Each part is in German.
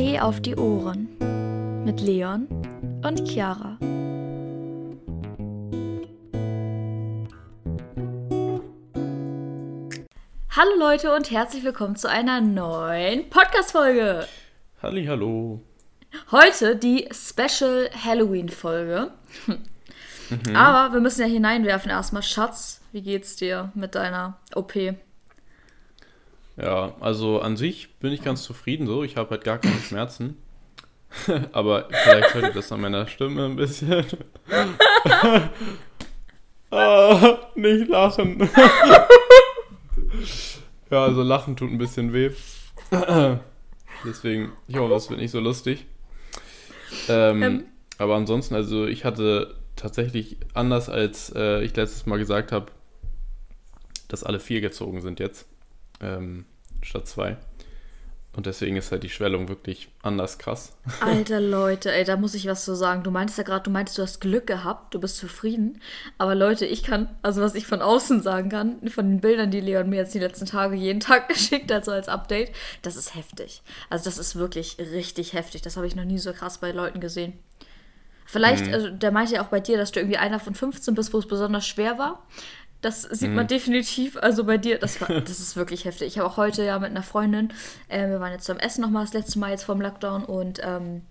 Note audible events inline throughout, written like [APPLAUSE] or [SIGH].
Tee auf die Ohren mit Leon und Chiara. Hallo Leute und herzlich willkommen zu einer neuen Podcast-Folge. Halli, hallo. Heute die Special Halloween-Folge. Mhm. Aber wir müssen ja hineinwerfen erstmal. Schatz, wie geht's dir mit deiner OP? Ja, also an sich bin ich ganz zufrieden so. Ich habe halt gar keine Schmerzen. [LAUGHS] Aber vielleicht hört ihr das an meiner Stimme ein bisschen. [LAUGHS] ah, nicht lachen. [LAUGHS] ja, also lachen tut ein bisschen weh. [CLEARS THROAT] Deswegen, ich hoffe, das wird nicht so lustig. Ähm, ähm. Aber ansonsten, also ich hatte tatsächlich anders als äh, ich letztes Mal gesagt habe, dass alle vier gezogen sind jetzt ähm, statt zwei. Und deswegen ist halt die Schwellung wirklich anders krass. [LAUGHS] Alter Leute, ey, da muss ich was zu sagen. Du meintest ja gerade, du meintest, du hast Glück gehabt, du bist zufrieden. Aber Leute, ich kann, also was ich von außen sagen kann, von den Bildern, die Leon mir jetzt die letzten Tage jeden [LAUGHS] Tag geschickt hat, so als Update, das ist heftig. Also das ist wirklich richtig heftig. Das habe ich noch nie so krass bei Leuten gesehen. Vielleicht, mhm. also der meinte ja auch bei dir, dass du irgendwie einer von 15 bist, wo es besonders schwer war. Das sieht mhm. man definitiv. Also bei dir, das, war, [LAUGHS] das ist wirklich heftig. Ich habe auch heute ja mit einer Freundin, äh, wir waren jetzt zum Essen nochmal das letzte Mal jetzt vom Lockdown und ähm,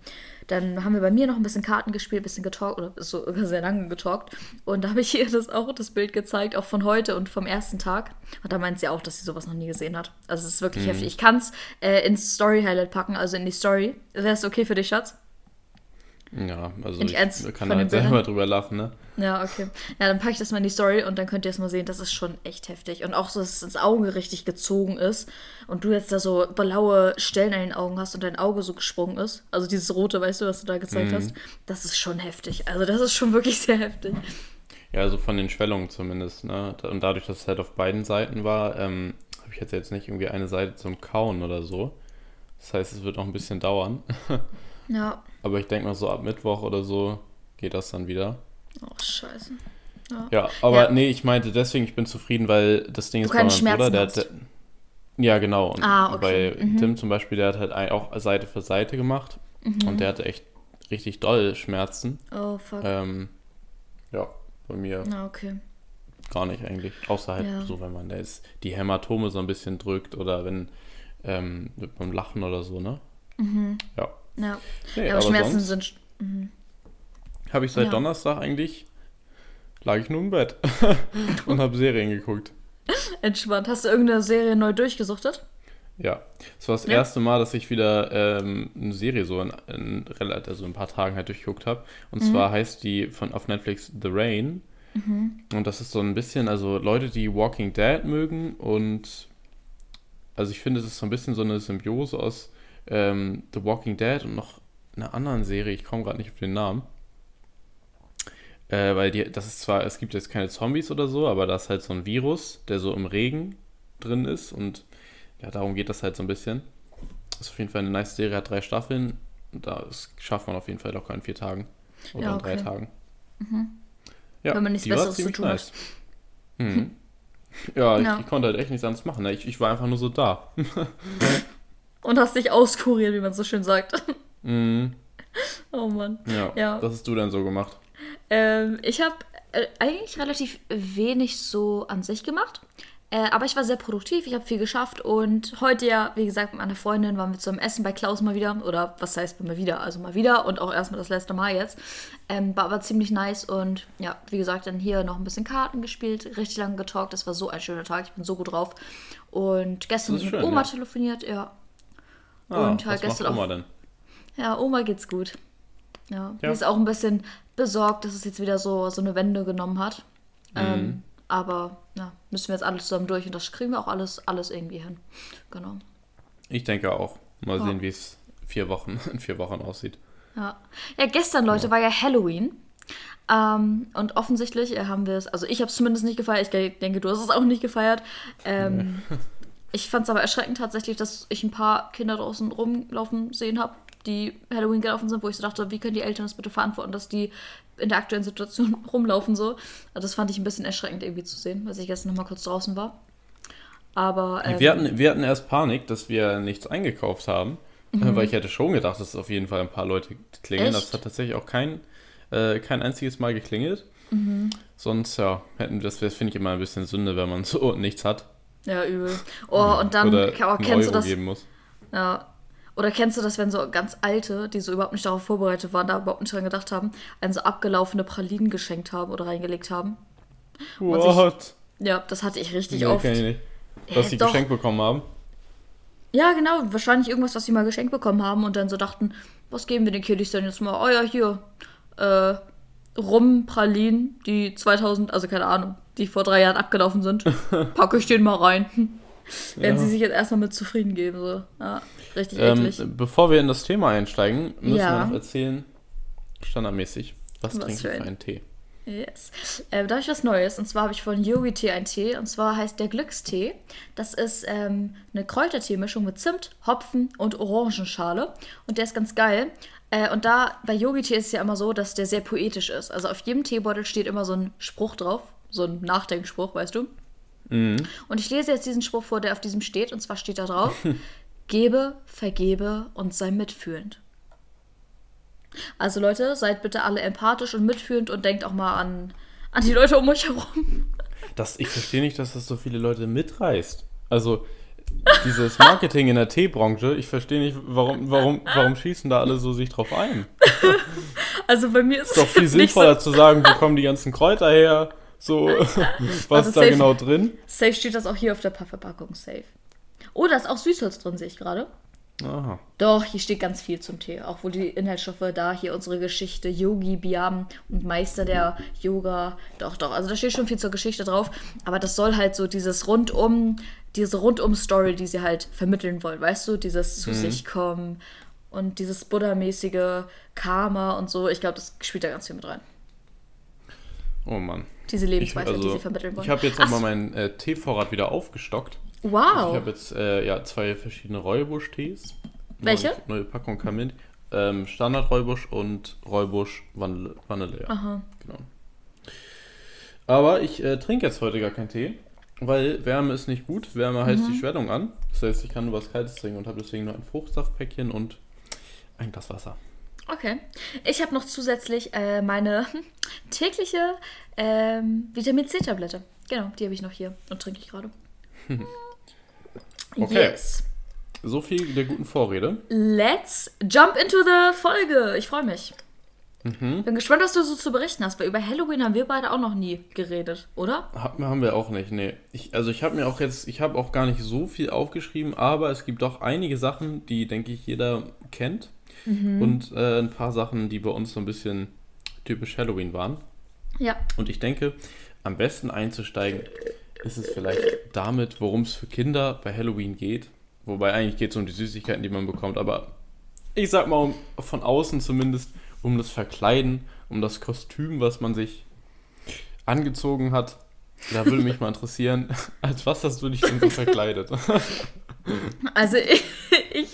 dann haben wir bei mir noch ein bisschen Karten gespielt, ein bisschen getalkt oder so [LAUGHS] sehr lange getalkt. Und da habe ich [LAUGHS] ihr das auch das Bild gezeigt, auch von heute und vom ersten Tag. Und da meint sie auch, dass sie sowas noch nie gesehen hat. Also es ist wirklich mhm. heftig. Ich kann es äh, ins Story-Highlight packen, also in die Story. Wäre es okay für dich, Schatz? Ja, also ich, ich kann halt selber drüber lachen, ne? Ja, okay. Ja, dann packe ich das mal in die Story und dann könnt ihr es mal sehen. Das ist schon echt heftig. Und auch so, dass es ins Auge richtig gezogen ist und du jetzt da so blaue Stellen an den Augen hast und dein Auge so gesprungen ist. Also dieses rote, weißt du, was du da gezeigt mhm. hast. Das ist schon heftig. Also das ist schon wirklich sehr heftig. Ja, also von den Schwellungen zumindest, ne? Und dadurch, dass es halt auf beiden Seiten war, ähm, habe ich jetzt, jetzt nicht irgendwie eine Seite zum Kauen oder so. Das heißt, es wird noch ein bisschen dauern. [LAUGHS] Ja. Aber ich denke mal, so ab Mittwoch oder so geht das dann wieder. Oh, scheiße. Ja, ja aber ja. nee, ich meinte deswegen, ich bin zufrieden, weil das Ding du ist bei meinem Bruder, der hat. Ja, genau. Und ah, okay. bei mhm. Tim zum Beispiel, der hat halt auch Seite für Seite gemacht. Mhm. Und der hatte echt richtig doll Schmerzen. Oh, fuck. Ähm, ja, bei mir. Ah, okay. Gar nicht eigentlich. Außer halt ja. so, wenn man da ist, die Hämatome so ein bisschen drückt oder wenn ähm, beim Lachen oder so, ne? Mhm. Ja. Ja, nee, ja aber, aber Schmerzen sind. Mhm. Habe ich seit ja. Donnerstag eigentlich, lag ich nur im Bett [LAUGHS] und habe Serien geguckt. Entspannt. Hast du irgendeine Serie neu durchgesuchtet? Ja, es war das ja. erste Mal, dass ich wieder ähm, eine Serie so in, in, also in ein paar Tagen halt durchgeguckt habe. Und mhm. zwar heißt die von auf Netflix The Rain. Mhm. Und das ist so ein bisschen, also Leute, die Walking Dead mögen und also ich finde, es ist so ein bisschen so eine Symbiose aus ähm, The Walking Dead und noch einer anderen Serie, ich komme gerade nicht auf den Namen. Äh, weil die, das ist zwar, es gibt jetzt keine Zombies oder so, aber da ist halt so ein Virus, der so im Regen drin ist und ja, darum geht das halt so ein bisschen. Das ist auf jeden Fall eine nice Serie, hat drei Staffeln. Das schafft man auf jeden Fall locker in vier Tagen. Oder ja, okay. in drei Tagen. Mhm. Ja, Wenn man nichts Besseres zu tun nice. hat. Mhm. [LAUGHS] Ja, ich, ja, ich, konnte halt echt nichts anderes machen. Ne? Ich, ich war einfach nur so da. [LAUGHS] und hast dich auskuriert, wie man so schön sagt. Mhm. [LAUGHS] Oh Mann. Ja, ja. Was hast du denn so gemacht? Ähm, ich habe äh, eigentlich relativ wenig so an sich gemacht. Äh, aber ich war sehr produktiv, ich habe viel geschafft und heute ja, wie gesagt, mit meiner Freundin waren wir zum Essen bei Klaus mal wieder. Oder was heißt mal wieder? Also mal wieder und auch erstmal das letzte Mal jetzt. Ähm, war aber ziemlich nice und ja, wie gesagt, dann hier noch ein bisschen Karten gespielt, richtig lange getalkt. Das war so ein schöner Tag, ich bin so gut drauf. Und gestern mit schön, Oma ja. telefoniert, ja. Ah, und halt was gestern macht Oma auch. Denn? Ja, Oma geht's gut. Ja, ja. Die ist auch ein bisschen besorgt, dass es jetzt wieder so, so eine Wende genommen hat. Mhm. Ähm, aber ja, müssen wir jetzt alles zusammen durch und das kriegen wir auch alles, alles irgendwie hin. Genau. Ich denke auch. Mal ja. sehen, wie es vier Wochen, [LAUGHS] in vier Wochen aussieht. Ja, ja gestern, Leute, ja. war ja Halloween. Ähm, und offensichtlich haben wir es, also ich habe es zumindest nicht gefeiert, ich denke, du hast es auch nicht gefeiert. Ähm, [LAUGHS] Ich fand es aber erschreckend tatsächlich, dass ich ein paar Kinder draußen rumlaufen sehen habe, die Halloween gelaufen sind, wo ich so dachte, wie können die Eltern das bitte verantworten, dass die in der aktuellen Situation [LAUGHS] rumlaufen so. Also das fand ich ein bisschen erschreckend irgendwie zu sehen, als ich gestern noch mal kurz draußen war. Aber ähm, wir, hatten, wir hatten erst Panik, dass wir nichts eingekauft haben, mhm. weil ich hätte schon gedacht, dass es auf jeden Fall ein paar Leute klingeln. Echt? Das hat tatsächlich auch kein, äh, kein einziges Mal geklingelt. Mhm. Sonst, ja, hätten das, das finde ich immer ein bisschen Sünde, wenn man [LAUGHS] so nichts hat. Ja, übel. Oh, und dann Oder oh, kennst du das? Geben muss. Ja. Oder kennst du das, wenn so ganz alte, die so überhaupt nicht darauf vorbereitet waren, da überhaupt nicht dran gedacht haben, einen so abgelaufene Pralinen geschenkt haben oder reingelegt haben? What? Sich, ja, das hatte ich richtig nee, oft. Kenn ich nicht. Dass sie geschenkt bekommen haben? Ja, genau. Wahrscheinlich irgendwas, was sie mal geschenkt bekommen haben und dann so dachten, was geben wir den Kiddies denn jetzt mal? Oh ja, hier. Äh, Rumpralinen, die 2000, also keine Ahnung, die vor drei Jahren abgelaufen sind. [LAUGHS] Packe ich den mal rein. Wenn ja. sie sich jetzt erstmal mit zufrieden geben. So. Ja, richtig ähm, eklig. Bevor wir in das Thema einsteigen, müssen ja. wir noch erzählen, standardmäßig, was, was trinken wir für einen Tee? Yes. Äh, da habe ich was Neues. Und zwar habe ich von Yogi Tee einen Tee. Und zwar heißt der Glückstee. Das ist ähm, eine Kräutertee-Mischung mit Zimt, Hopfen und Orangenschale. Und der ist ganz geil. Äh, und da bei Yogi Tee ist es ja immer so, dass der sehr poetisch ist. Also auf jedem Teebeutel steht immer so ein Spruch drauf. So ein Nachdenkspruch, weißt du? Mhm. Und ich lese jetzt diesen Spruch vor, der auf diesem steht. Und zwar steht da drauf: [LAUGHS] Gebe, vergebe und sei mitfühlend. Also Leute, seid bitte alle empathisch und mitfühlend und denkt auch mal an, an die Leute um euch herum. Das, ich verstehe nicht, dass das so viele Leute mitreißt. Also dieses Marketing in der Teebranche, ich verstehe nicht, warum, warum, warum schießen da alle so sich drauf ein? Also bei mir ist es doch viel sinnvoller so. zu sagen, wo kommen die ganzen Kräuter her? So, [LAUGHS] was also ist da safe, genau drin? Safe steht das auch hier auf der Verpackung, safe. Oh, da ist auch Süßholz drin, sehe ich gerade. Aha. Doch, hier steht ganz viel zum Tee. Auch wo die Inhaltsstoffe da, hier unsere Geschichte, Yogi, Biam und Meister der Yoga. Doch, doch. Also da steht schon viel zur Geschichte drauf. Aber das soll halt so dieses rundum, diese rundum-Story, die sie halt vermitteln wollen. Weißt du, dieses zu mhm. sich kommen und dieses Buddha-mäßige Karma und so. Ich glaube, das spielt da ganz viel mit rein. Oh Mann. Diese Lebensweise, ich, also, die sie vermitteln wollen. Ich habe jetzt nochmal meinen äh, Teevorrat wieder aufgestockt. Wow. Also ich habe jetzt äh, ja, zwei verschiedene Räubusch-Tees. Welche? Neue, Packung kam mit. Ähm, Standard Räubusch und Räubusch Vanille. Vanille ja. Aha. Genau. Aber ich äh, trinke jetzt heute gar keinen Tee, weil Wärme ist nicht gut. Wärme heißt mhm. die Schwellung an. Das heißt, ich kann nur was Kaltes trinken und habe deswegen nur ein Fruchtsaftpäckchen und ein Glas Wasser. Okay. Ich habe noch zusätzlich äh, meine [LAUGHS] tägliche ähm, Vitamin C-Tablette. Genau, die habe ich noch hier und trinke ich gerade. [LAUGHS] okay. Yes. So viel der guten Vorrede. Let's jump into the Folge. Ich freue mich. Mhm. Bin gespannt, was du so zu berichten hast, weil über Halloween haben wir beide auch noch nie geredet, oder? Haben wir auch nicht, nee. Ich, also ich habe mir auch jetzt, ich habe auch gar nicht so viel aufgeschrieben, aber es gibt doch einige Sachen, die, denke ich, jeder kennt. Mhm. Und äh, ein paar Sachen, die bei uns so ein bisschen typisch Halloween waren. Ja. Und ich denke, am besten einzusteigen ist es vielleicht damit, worum es für Kinder bei Halloween geht. Wobei eigentlich geht es um die Süßigkeiten, die man bekommt. Aber ich sag mal, von außen zumindest um das Verkleiden, um das Kostüm, was man sich angezogen hat. Da würde mich mal interessieren, [LAUGHS] als was hast du dich denn so verkleidet? Also ich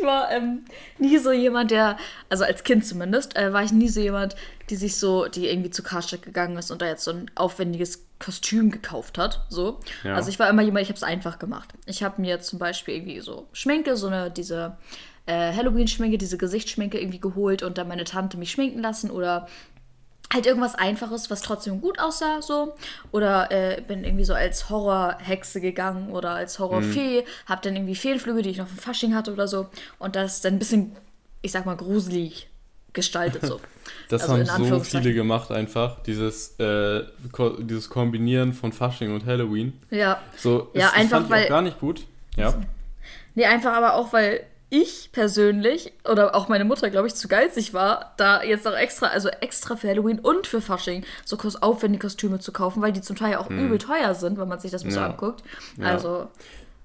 war ähm, nie so jemand, der, also als Kind zumindest, äh, war ich nie so jemand, die sich so, die irgendwie zu Karstadt gegangen ist und da jetzt so ein aufwendiges Kostüm gekauft hat. So. Ja. Also ich war immer jemand, ich habe es einfach gemacht. Ich habe mir zum Beispiel irgendwie so Schminke, so eine, diese äh, Halloween-Schminke, diese Gesichtsschminke irgendwie geholt und dann meine Tante mich schminken lassen oder halt irgendwas Einfaches, was trotzdem gut aussah, so. Oder äh, bin irgendwie so als Horrorhexe gegangen oder als Horrorfee, mhm. hab dann irgendwie Feenflüge, die ich noch vom Fasching hatte oder so. Und das ist dann ein bisschen, ich sag mal, gruselig gestaltet so. [LAUGHS] das also haben so viele gemacht einfach, dieses, äh, ko dieses Kombinieren von Fasching und Halloween. Ja. So, ja, es, einfach fand weil, auch gar nicht gut. Ja. Nee, einfach aber auch, weil ich persönlich oder auch meine Mutter, glaube ich, zu geizig war, da jetzt noch extra, also extra für Halloween und für Fasching so aufwendige Kostüme zu kaufen, weil die zum Teil ja auch mm. übel teuer sind, wenn man sich das mal ja. so anguckt. Also ja. habe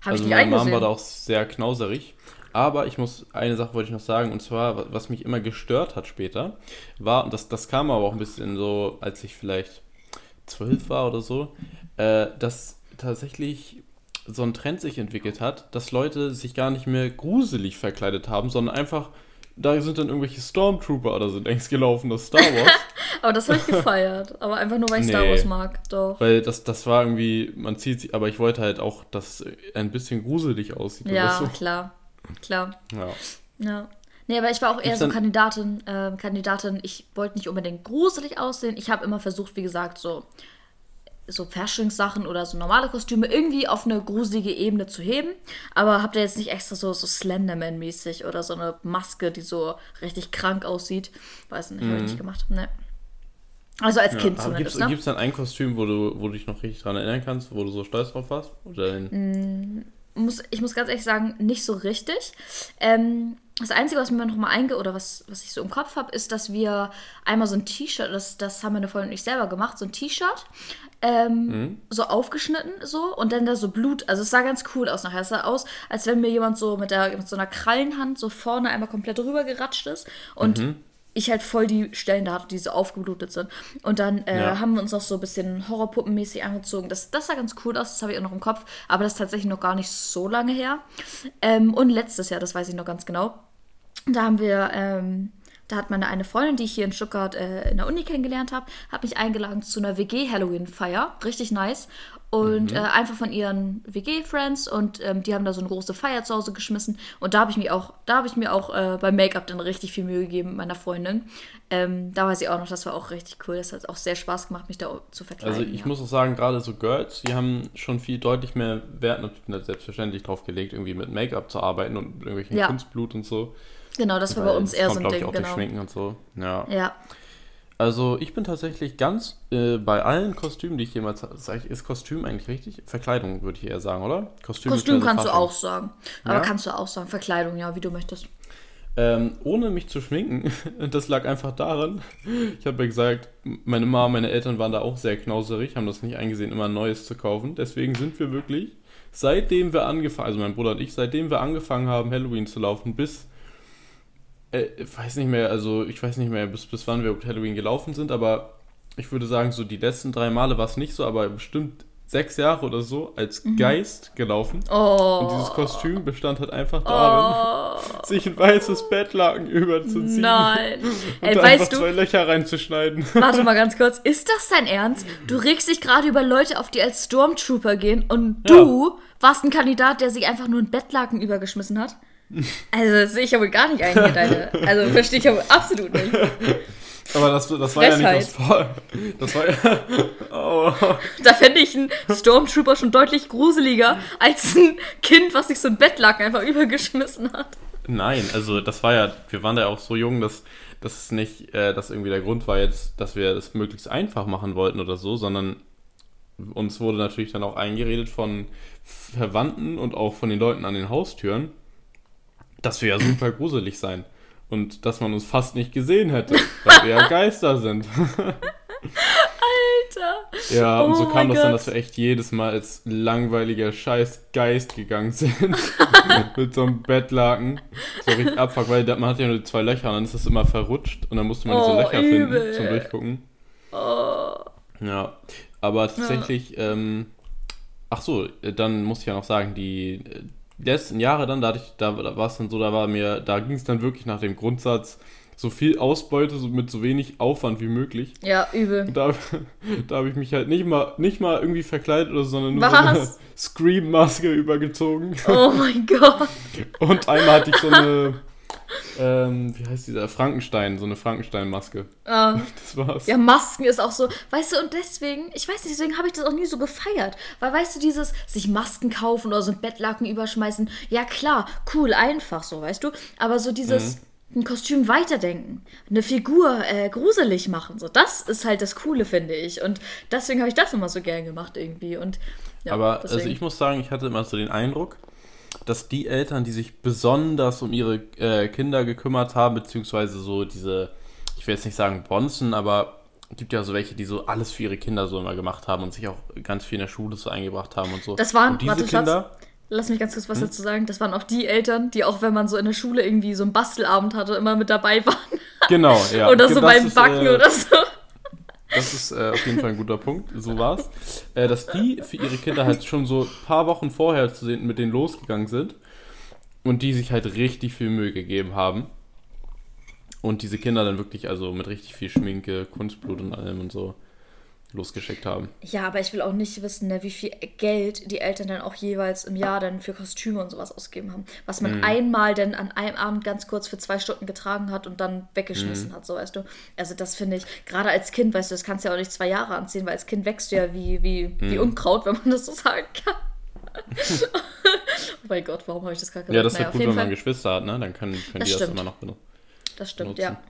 also ich die meine Mom war da auch sehr knauserig. Aber ich muss, eine Sache wollte ich noch sagen, und zwar, was mich immer gestört hat später, war, und das, das kam aber auch ein bisschen so, als ich vielleicht zwölf war oder so, äh, dass tatsächlich so ein Trend sich entwickelt hat, dass Leute sich gar nicht mehr gruselig verkleidet haben, sondern einfach, da sind dann irgendwelche Stormtrooper oder sind längst gelaufen, das Star [LAUGHS] Wars. aber das habe ich gefeiert. Aber einfach nur, weil ich nee, Star Wars mag, doch. Weil das, das war irgendwie, man zieht sich, aber ich wollte halt auch, dass ein bisschen gruselig aussieht. Ja, so. klar. Klar. Ja. Ja. Nee, aber ich war auch eher so Kandidatin, äh, Kandidatin, ich wollte nicht unbedingt gruselig aussehen. Ich habe immer versucht, wie gesagt, so, so Fashion-Sachen oder so normale Kostüme irgendwie auf eine gruselige Ebene zu heben. Aber habt ihr jetzt nicht extra so, so Slenderman-mäßig oder so eine Maske, die so richtig krank aussieht? Weiß nicht, mhm. habe ich nicht gemacht. Nee. Also als Kind ja, zumindest. Gibt es ne? dann ein Kostüm, wo du, wo du dich noch richtig dran erinnern kannst, wo du so stolz drauf warst? Oder mm, muss, ich muss ganz ehrlich sagen, nicht so richtig. Ähm, das Einzige, was mir noch mal einge oder was, was ich so im Kopf habe, ist, dass wir einmal so ein T-Shirt, das, das haben meine Freundin und ich selber gemacht, so ein T-Shirt, ähm, mhm. so aufgeschnitten so und dann da so Blut, also es sah ganz cool aus nachher. Es sah aus, als wenn mir jemand so mit, der, mit so einer Krallenhand so vorne einmal komplett rüber geratscht ist und mhm ich halt voll die Stellen da hatte, die so aufgeblutet sind. Und dann äh, ja. haben wir uns auch so ein bisschen Horrorpuppenmäßig angezogen. Das, das sah ganz cool aus, das habe ich auch noch im Kopf, aber das ist tatsächlich noch gar nicht so lange her. Ähm, und letztes Jahr, das weiß ich noch ganz genau, da haben wir, ähm, da hat meine eine Freundin, die ich hier in Stuttgart äh, in der Uni kennengelernt habe, hat mich eingeladen zu einer WG-Halloween-Feier. Richtig nice und mhm. äh, einfach von ihren WG-Friends und ähm, die haben da so eine große Feier zu Hause geschmissen und da habe ich mir auch, da habe ich mir auch äh, beim Make-up dann richtig viel Mühe gegeben meiner Freundin. Ähm, da weiß ich auch noch, das war auch richtig cool. Das hat auch sehr Spaß gemacht, mich da zu verkleiden. Also ich ja. muss auch sagen, gerade so Girls, die haben schon viel deutlich mehr Wert natürlich selbstverständlich drauf gelegt, irgendwie mit Make-up zu arbeiten und irgendwelchen ja. Kunstblut und so. Genau, das war bei uns eher kommt, so ein Ding. Ich, auch genau. Schminken und so. Ja. ja. Also ich bin tatsächlich ganz äh, bei allen Kostümen, die ich jemals sage, ist Kostüm eigentlich richtig? Verkleidung würde ich eher sagen, oder? Kostüm, Kostüm kannst du auch sagen. Aber ja? kannst du auch sagen. Verkleidung, ja, wie du möchtest. Ähm, ohne mich zu schminken, [LAUGHS] das lag einfach daran, [LAUGHS] ich habe ja gesagt, meine Mama, meine Eltern waren da auch sehr knauserig, haben das nicht eingesehen, immer Neues zu kaufen. Deswegen sind wir wirklich, seitdem wir angefangen, also mein Bruder und ich, seitdem wir angefangen haben, Halloween zu laufen, bis äh, weiß nicht mehr, also ich weiß nicht mehr, bis, bis wann wir Halloween gelaufen sind, aber ich würde sagen, so die letzten drei Male war es nicht so, aber bestimmt sechs Jahre oder so als mhm. Geist gelaufen. Oh. Und dieses Kostüm bestand halt einfach darin, oh. sich ein weißes Bettlaken überzuziehen. Nein. [LAUGHS] Und Ey, einfach du, zwei Löcher reinzuschneiden. [LAUGHS] Warte mal ganz kurz. Ist das dein Ernst? Du regst dich gerade über Leute auf, die als Stormtrooper gehen und du ja. warst ein Kandidat, der sich einfach nur ein Bettlaken übergeschmissen hat? Also, das sehe ich ja wohl gar nicht ein hier, deine. Also, verstehe ich aber absolut nicht. [LAUGHS] Aber das, das war ja nicht das Voll. Das war ja. [LAUGHS] Oh. Da fände ich einen Stormtrooper schon deutlich gruseliger als ein Kind, was sich so ein Bettlaken einfach übergeschmissen hat. Nein, also das war ja, wir waren da ja auch so jung, dass das nicht, äh, dass irgendwie der Grund war jetzt, dass wir das möglichst einfach machen wollten oder so, sondern uns wurde natürlich dann auch eingeredet von Verwandten und auch von den Leuten an den Haustüren, dass wir ja super gruselig sein. Und dass man uns fast nicht gesehen hätte, weil wir ja [LAUGHS] Geister sind. Alter! Ja, und oh so kam das Gott. dann, dass wir echt jedes Mal als langweiliger Scheißgeist gegangen sind. [LAUGHS] mit so einem Bettlaken. So richtig abfuck, weil man hat ja nur zwei Löcher und dann ist das immer verrutscht und dann musste man oh, diese Löcher übel. finden zum Durchgucken. Oh. Ja, aber tatsächlich, ja. Ähm, ach so, dann muss ich ja noch sagen, die die letzten Jahre dann, da, da, da war es dann so, da war mir, da ging es dann wirklich nach dem Grundsatz, so viel Ausbeute so mit so wenig Aufwand wie möglich. Ja, übel. Und da, [LAUGHS] da habe ich mich halt nicht mal, nicht mal irgendwie verkleidet oder so, sondern nur Was? so eine Scream-Maske übergezogen. Oh mein Gott. Und einmal hatte ich so eine, ähm, wie heißt dieser Frankenstein, so eine Frankenstein-Maske. Ah. [LAUGHS] Das war's. Ja, Masken ist auch so, weißt du, und deswegen, ich weiß nicht, deswegen habe ich das auch nie so gefeiert. Weil, weißt du, dieses sich Masken kaufen oder so ein Bettlaken überschmeißen, ja klar, cool, einfach so, weißt du. Aber so dieses. Mhm ein Kostüm weiterdenken, eine Figur äh, gruselig machen. So, das ist halt das Coole, finde ich. Und deswegen habe ich das immer so gern gemacht irgendwie. Und, ja, Aber deswegen. also ich muss sagen, ich hatte immer so den Eindruck, dass die Eltern, die sich besonders um ihre äh, Kinder gekümmert haben, beziehungsweise so diese, ich will jetzt nicht sagen Bonzen, aber es gibt ja so welche, die so alles für ihre Kinder so immer gemacht haben und sich auch ganz viel in der Schule so eingebracht haben und so. Das waren, und diese warte, Kinder, Schatz, lass mich ganz kurz was hm? dazu sagen. Das waren auch die Eltern, die auch, wenn man so in der Schule irgendwie so einen Bastelabend hatte, immer mit dabei waren. Genau, ja. [LAUGHS] oder so das beim Backen äh, oder so. Das ist äh, auf jeden Fall ein guter Punkt. So war's. Äh, dass die für ihre Kinder halt schon so ein paar Wochen vorher zu sehen mit denen losgegangen sind und die sich halt richtig viel Mühe gegeben haben. Und diese Kinder dann wirklich, also mit richtig viel Schminke, Kunstblut und allem und so. Losgeschickt haben. Ja, aber ich will auch nicht wissen, ne, wie viel Geld die Eltern dann auch jeweils im Jahr dann für Kostüme und sowas ausgegeben haben. Was man Mhm. einmal dann an einem Abend ganz kurz für zwei Stunden getragen hat und dann weggeschmissen Mhm. hat, so weißt du. Also das finde ich, gerade als Kind, weißt du, das kannst du ja auch nicht zwei Jahre anziehen, weil als Kind wächst du ja wie, wie, wie Mhm. Unkraut, wenn man das so sagen kann. [LAUGHS] oh mein Gott, warum habe ich das gerade gesagt? Ja, das ist Naja, gut, wenn man Fall. Geschwister hat, ne? Dann können, können Das die das stimmt. immer noch benutzen. Das stimmt, benutzen. ja.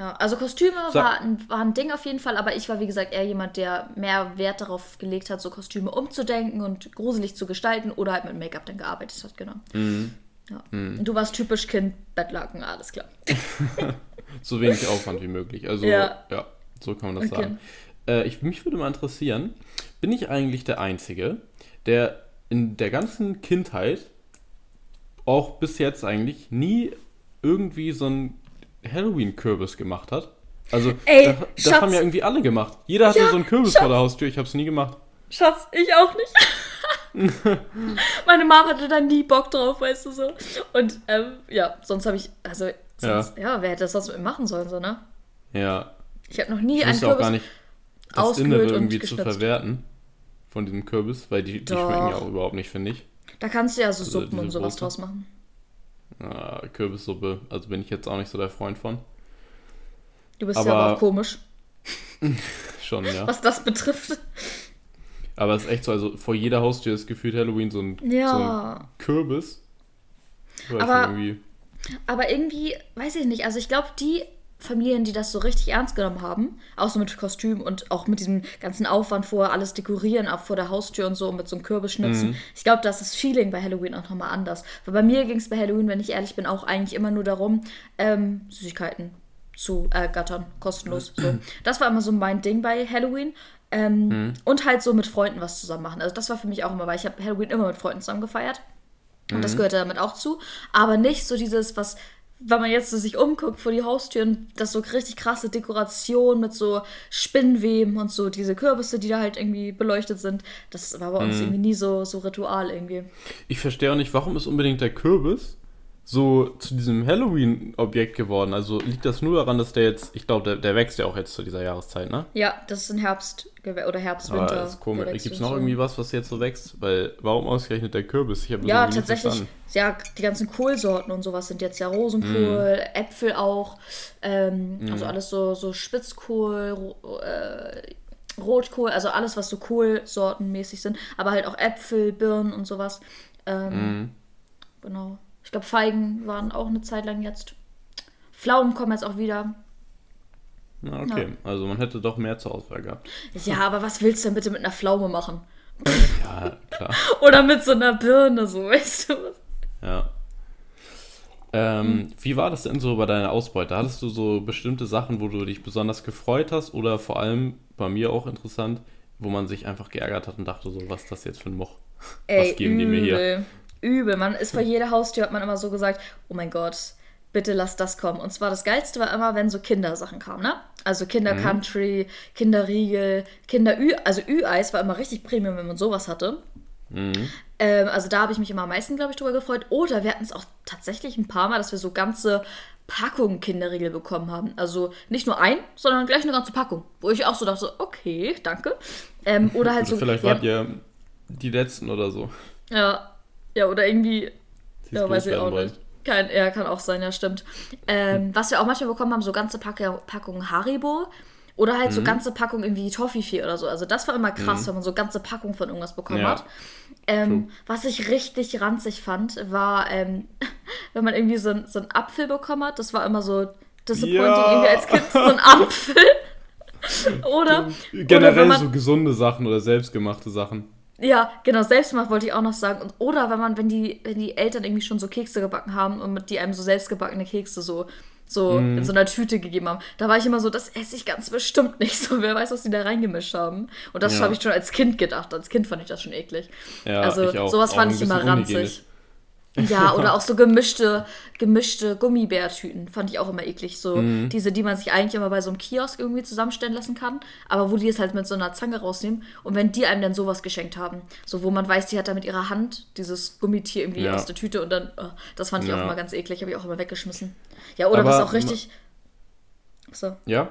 Ja, also Kostüme So. war, ein, war ein Ding auf jeden Fall, aber ich war wie gesagt eher jemand, der mehr Wert darauf gelegt hat, so Kostüme umzudenken und gruselig zu gestalten oder halt mit Make-up dann gearbeitet hat, genau. Mhm. Ja. Und du warst typisch Kind, Bettlaken, alles klar. [LAUGHS] So wenig Aufwand wie möglich. Also, ja, Ja. so kann man das Okay. sagen. Äh, ich, mich würde mal interessieren, bin ich eigentlich der Einzige, der in der ganzen Kindheit, auch bis jetzt eigentlich, nie irgendwie so einen Halloween-Kürbis gemacht hat? Also, Ey, das, das Schatz. haben ja irgendwie alle gemacht. Jeder hatte Ja, so einen Kürbis vor der Haustür, ich habe es nie gemacht. Schatz, ich auch nicht. [LAUGHS] Meine Mama hatte da nie Bock drauf, weißt du so. Und ähm, ja, sonst habe ich, also, sonst, ja. wer hätte das sonst machen sollen, so, ne? Ja, Ich habe noch nie ich einen wusste auch Kürbis gar nicht, das Innere irgendwie zu verwerten von diesem Kürbis, weil die, die schmecken ja auch überhaupt nicht, finde ich. Da kannst du ja so Also Suppen und sowas Brote. draus machen. Ah, Kürbissuppe, also bin ich jetzt auch nicht so der Freund von. Du bist ja Aber- aber auch komisch, [LAUGHS] Schon, ja. was das betrifft. Aber es ist echt so, also vor jeder Haustür ist gefühlt Halloween so ein, so ein Ja. Kürbis. Aber- nicht, irgendwie. Aber irgendwie, weiß ich nicht, also ich glaube, die Familien, die das so richtig ernst genommen haben, auch so mit Kostüm und auch mit diesem ganzen Aufwand vorher, alles dekorieren, auch vor der Haustür und so, mit so einem Kürbis schnitzen. Ich glaube, das ist Feeling bei Halloween auch nochmal anders. Weil bei mir ging es bei Halloween, wenn ich ehrlich bin, auch eigentlich immer nur darum, ähm, Süßigkeiten zu ergattern, kostenlos. So. Das war immer so mein Ding bei Halloween. Ähm, Und halt so mit Freunden was zusammen machen. Also das war für mich auch immer, weil ich habe Halloween immer mit Freunden zusammen gefeiert. Und das gehört damit auch zu. Aber nicht so dieses, was, wenn man jetzt so sich umguckt vor die Haustüren, das so richtig krasse Dekoration mit so Spinnweben und so diese Kürbisse, die da halt irgendwie beleuchtet sind. Das war bei uns irgendwie nie so, so Ritual irgendwie. Ich verstehe auch nicht, warum ist unbedingt der Kürbis so zu diesem Halloween-Objekt geworden. Also liegt das nur daran, dass der jetzt, ich glaube, der, der wächst ja auch jetzt zu dieser Jahreszeit, ne? Ja, das ist ein Herbst oder Herbst, Aber Winter. das ist komisch. Gibt es noch so. irgendwie was, was jetzt so wächst? Weil, warum ausgerechnet der Kürbis? Ich Ja, tatsächlich. Ja, die ganzen Kohlsorten und sowas sind jetzt ja Rosenkohl, Mhm. Äpfel auch. Ähm, Also alles so, so Spitzkohl, äh, Rotkohl, also alles, was so Kohlsortenmäßig sind. Aber halt auch Äpfel, Birnen und sowas. Ähm, Mhm. Genau. Ich glaube, Feigen waren auch eine Zeit lang jetzt. Pflaumen kommen jetzt auch wieder. Na, okay. Also man hätte doch mehr zur Auswahl gehabt. Ja, aber was willst du denn bitte mit einer Pflaume machen? [LAUGHS] Ja, klar. [LAUGHS] Oder mit so einer Birne, so, weißt du was? Ja. Ähm, Hm. Wie war das denn so bei deiner Ausbeute? Hattest du so bestimmte Sachen, wo du dich besonders gefreut hast oder vor allem bei mir auch interessant, wo man sich einfach geärgert hat und dachte so, was ist das jetzt für ein Moch? Ey, was geben die mir hier? Übel. Man ist vor jeder Haustür, hat man immer so gesagt, oh mein Gott, bitte lass das kommen. Und zwar das Geilste war immer, wenn so Kindersachen kamen, ne? Also Kinder-Country, Kinderriegel, Kinder-Ü, also Ü-Eis war immer richtig Premium, wenn man sowas hatte. Ähm, also da habe ich mich immer am meisten, glaube ich, drüber gefreut. Oder wir hatten es auch tatsächlich ein paar Mal, dass wir so ganze Packungen Kinderriegel bekommen haben. Also nicht nur ein, sondern gleich eine ganze Packung. Wo ich auch so dachte, okay, danke. Ähm, oder halt [LAUGHS] Oder so. vielleicht ja, wart ihr die Letzten oder so. ja, ja, oder irgendwie es ja, weiß ich auch wollen. nicht. Kein, ja, kann auch sein, ja, stimmt. Ähm, was wir auch manchmal bekommen haben, so ganze Packe, Packungen Haribo. Oder halt Mhm. so ganze Packungen irgendwie Toffifee oder so. Also das war immer krass, wenn man so ganze Packungen von irgendwas bekommen Ja. hat. Ähm, was ich richtig ranzig fand, war, ähm, [LAUGHS] wenn man irgendwie so, ein- so einen Apfel bekommen hat. Das war immer so disappointing Ja. irgendwie als Kind. So ein Apfel. [LAUGHS] oder, oder Generell man, so gesunde Sachen oder selbstgemachte Sachen. Ja, genau, selbstgemacht wollte ich auch noch sagen. Und, oder wenn man, wenn die, wenn die Eltern irgendwie schon so Kekse gebacken haben und mit die einem so selbstgebackene Kekse so, so in so einer Tüte gegeben haben. Da war ich immer so, das esse ich ganz bestimmt nicht. So, [LAUGHS] wer weiß, was die da reingemischt haben. Und das Ja. habe ich schon als Kind gedacht. Als Kind fand ich das schon eklig. Ja, also sowas fand ich immer ranzig. unhygienisch. Ja, [LAUGHS] oder auch so gemischte, gemischte Gummibärtüten fand ich auch immer eklig. So Mhm. diese, die man sich eigentlich immer bei so einem Kiosk irgendwie zusammenstellen lassen kann, aber wo die es halt mit so einer Zange rausnehmen. Und wenn die einem dann sowas geschenkt haben, so wo man weiß, die hat da mit ihrer Hand dieses Gummitier irgendwie Ja. aus der Tüte und dann, oh, das fand ich auch Ja. immer ganz eklig, habe ich auch immer weggeschmissen. Ja, oder Aber was auch richtig. So. Ja?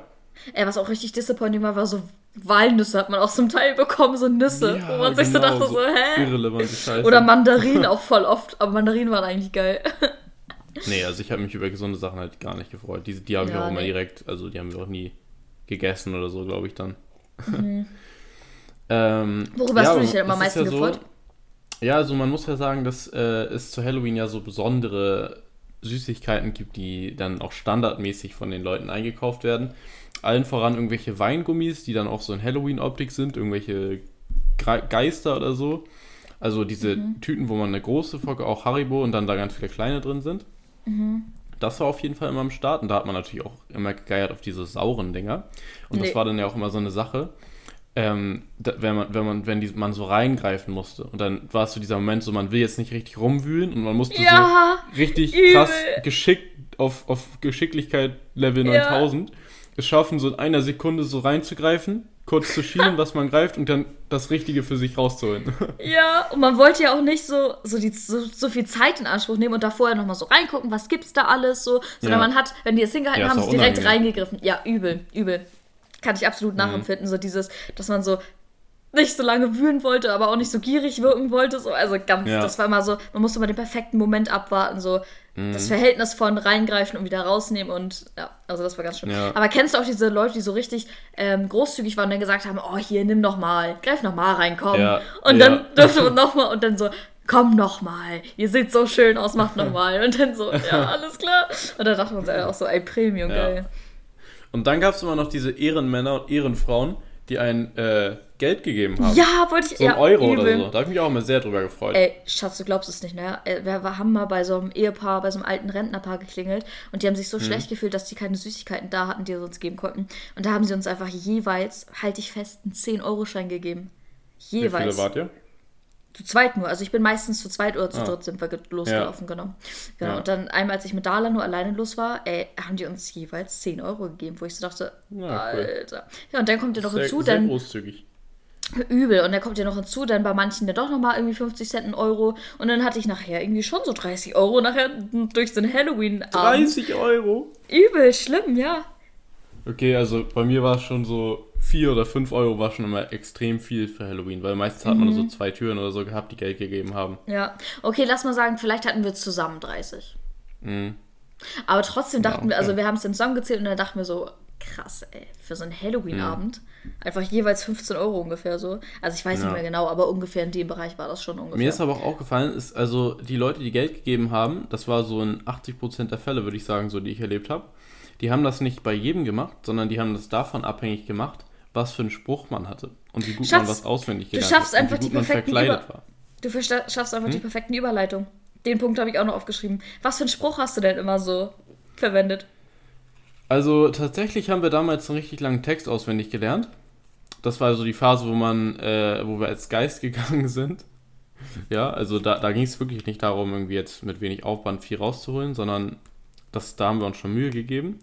Äh, was auch richtig disappointing war, war so Walnüsse hat man auch zum Teil bekommen, so Nüsse, Ja, wo man sich so genau, dachte, so hä? Irrelevante Scheiße. Oder Mandarinen [LAUGHS] auch voll oft, aber Mandarinen waren eigentlich geil. Nee, also ich habe mich über gesunde Sachen halt gar nicht gefreut. Die, die habe ich Ja, auch immer nee. direkt, also die haben wir auch nie gegessen oder so, glaube ich dann. [LAUGHS] ähm, Worüber hast du dich denn es am ist meisten ja gefreut? So, ja, also man muss ja sagen, dass äh, es zu Halloween ja so besondere Süßigkeiten gibt, die dann auch standardmäßig von den Leuten eingekauft werden. Allen voran irgendwelche Weingummis, die dann auch so in Halloween-Optik sind, irgendwelche Geister oder so. Also diese Mhm. Tüten, wo man eine große Folge, auch Haribo und dann da ganz viele kleine drin sind. Mhm. Das war auf jeden Fall immer am Start und da hat man natürlich auch immer gegeiert auf diese sauren Dinger. Und Nee. das war dann ja auch immer so eine Sache, ähm, da, wenn man, wenn man, wenn die, man so reingreifen musste. Und dann war es so dieser Moment, so man will jetzt nicht richtig rumwühlen und man musste Ja, so richtig übel. krass geschickt auf, auf Geschicklichkeit Level Ja. 9000 es schaffen, so in einer Sekunde so reinzugreifen, kurz zu schielen, was man greift und dann das Richtige für sich rauszuholen. [LAUGHS] ja, und man wollte ja auch nicht so, so, die, so, so viel Zeit in Anspruch nehmen und da vorher nochmal so reingucken, was gibt's da alles so, sondern Ja. man hat, wenn die es hingehalten Ja, haben, sie direkt unangenehm. reingegriffen. Ja, übel, übel. Kann ich Mhm. absolut nachempfinden, so dieses, dass man so nicht so lange wühlen wollte, aber auch nicht so gierig wirken wollte. So. Also ganz, Ja. das war immer so, man musste immer den perfekten Moment abwarten, so Mhm. das Verhältnis von reingreifen und wieder rausnehmen und ja, also das war ganz schön. Ja. Aber kennst du auch diese Leute, die so richtig ähm, großzügig waren und dann gesagt haben, oh hier, nimm noch mal, greif noch mal rein, komm. Ja, Und dann durfte man [LAUGHS] noch mal und dann so, komm noch mal, ihr seht so schön aus, macht noch mal. Und dann so, ja, [LAUGHS] alles klar. Und dann dachte man sich auch so, ey, Premium, geil. Und dann gab es immer noch diese Ehrenmänner und Ehrenfrauen, die ein äh, Geld gegeben haben. Ja, wollte ich, So ein ja, Euro übel. oder so. Da habe ich mich auch immer sehr drüber gefreut. Ey, Schatz, du glaubst es nicht, ne? Äh, Wir haben mal bei so einem Ehepaar, bei so einem alten Rentnerpaar geklingelt und die haben sich so Mhm. schlecht gefühlt, dass die keine Süßigkeiten da hatten, die sie uns geben konnten. Und da haben sie uns einfach jeweils, halte ich fest, einen 10-Euro-Schein gegeben. Wie Jeweils. viele wart ihr? Zu zweit nur. Also ich bin meistens zu zweit oder zu Ah. dritt sind wir ge- losgelaufen, genau. genau. Ja. Und dann einmal, als ich mit Dala nur alleine los war, ey, haben die uns jeweils 10 Euro gegeben, wo ich so dachte, Ja, cool. Alter. Ja, und dann kommt ja noch Sehr, hinzu, sehr dann großzügig. übel. Und dann kommt ja noch hinzu, dann bei manchen ja doch nochmal irgendwie 50 Cent ein Euro. Und dann hatte ich nachher irgendwie schon so 30 Euro nachher durch so einen Halloween-Abend. 30 Euro? Übel, schlimm, ja. Okay, also bei mir war es schon so 4 oder 5 Euro war schon immer extrem viel für Halloween, weil meistens hat man nur so Mhm. zwei Türen oder so gehabt, die Geld gegeben haben. Ja. Okay, lass mal sagen, vielleicht hatten wir zusammen 30. Mhm. Aber trotzdem dachten Ja, wir, also okay. wir haben es dann zusammengezählt und dann dachten wir so, krass, ey, für so einen Halloween-Abend einfach jeweils 15 Euro ungefähr so. Also ich weiß Ja. nicht mehr genau, aber ungefähr in dem Bereich war das schon ungefähr. Mir ist aber auch aufgefallen, ist also die Leute, die Geld gegeben haben, das war so in 80% der Fälle, würde ich sagen, so die ich erlebt habe, die haben das nicht bei jedem gemacht, sondern die haben das davon abhängig gemacht, was für einen Spruch man hatte und wie gut Schatz, man was auswendig du gelernt schaffst hat einfach und wie die man perfekten Über-. Du schaffst einfach Hm? die perfekten Überleitung. Den Punkt habe ich auch noch aufgeschrieben. Was für einen Spruch hast du denn immer so verwendet? Also tatsächlich haben wir damals einen richtig langen Text auswendig gelernt. Das war so die Phase, wo man, äh, wo wir als Geist [LAUGHS] gegangen sind. Ja, also da, da ging es wirklich nicht darum, irgendwie jetzt mit wenig Aufwand viel rauszuholen, sondern das, da haben wir uns schon Mühe gegeben.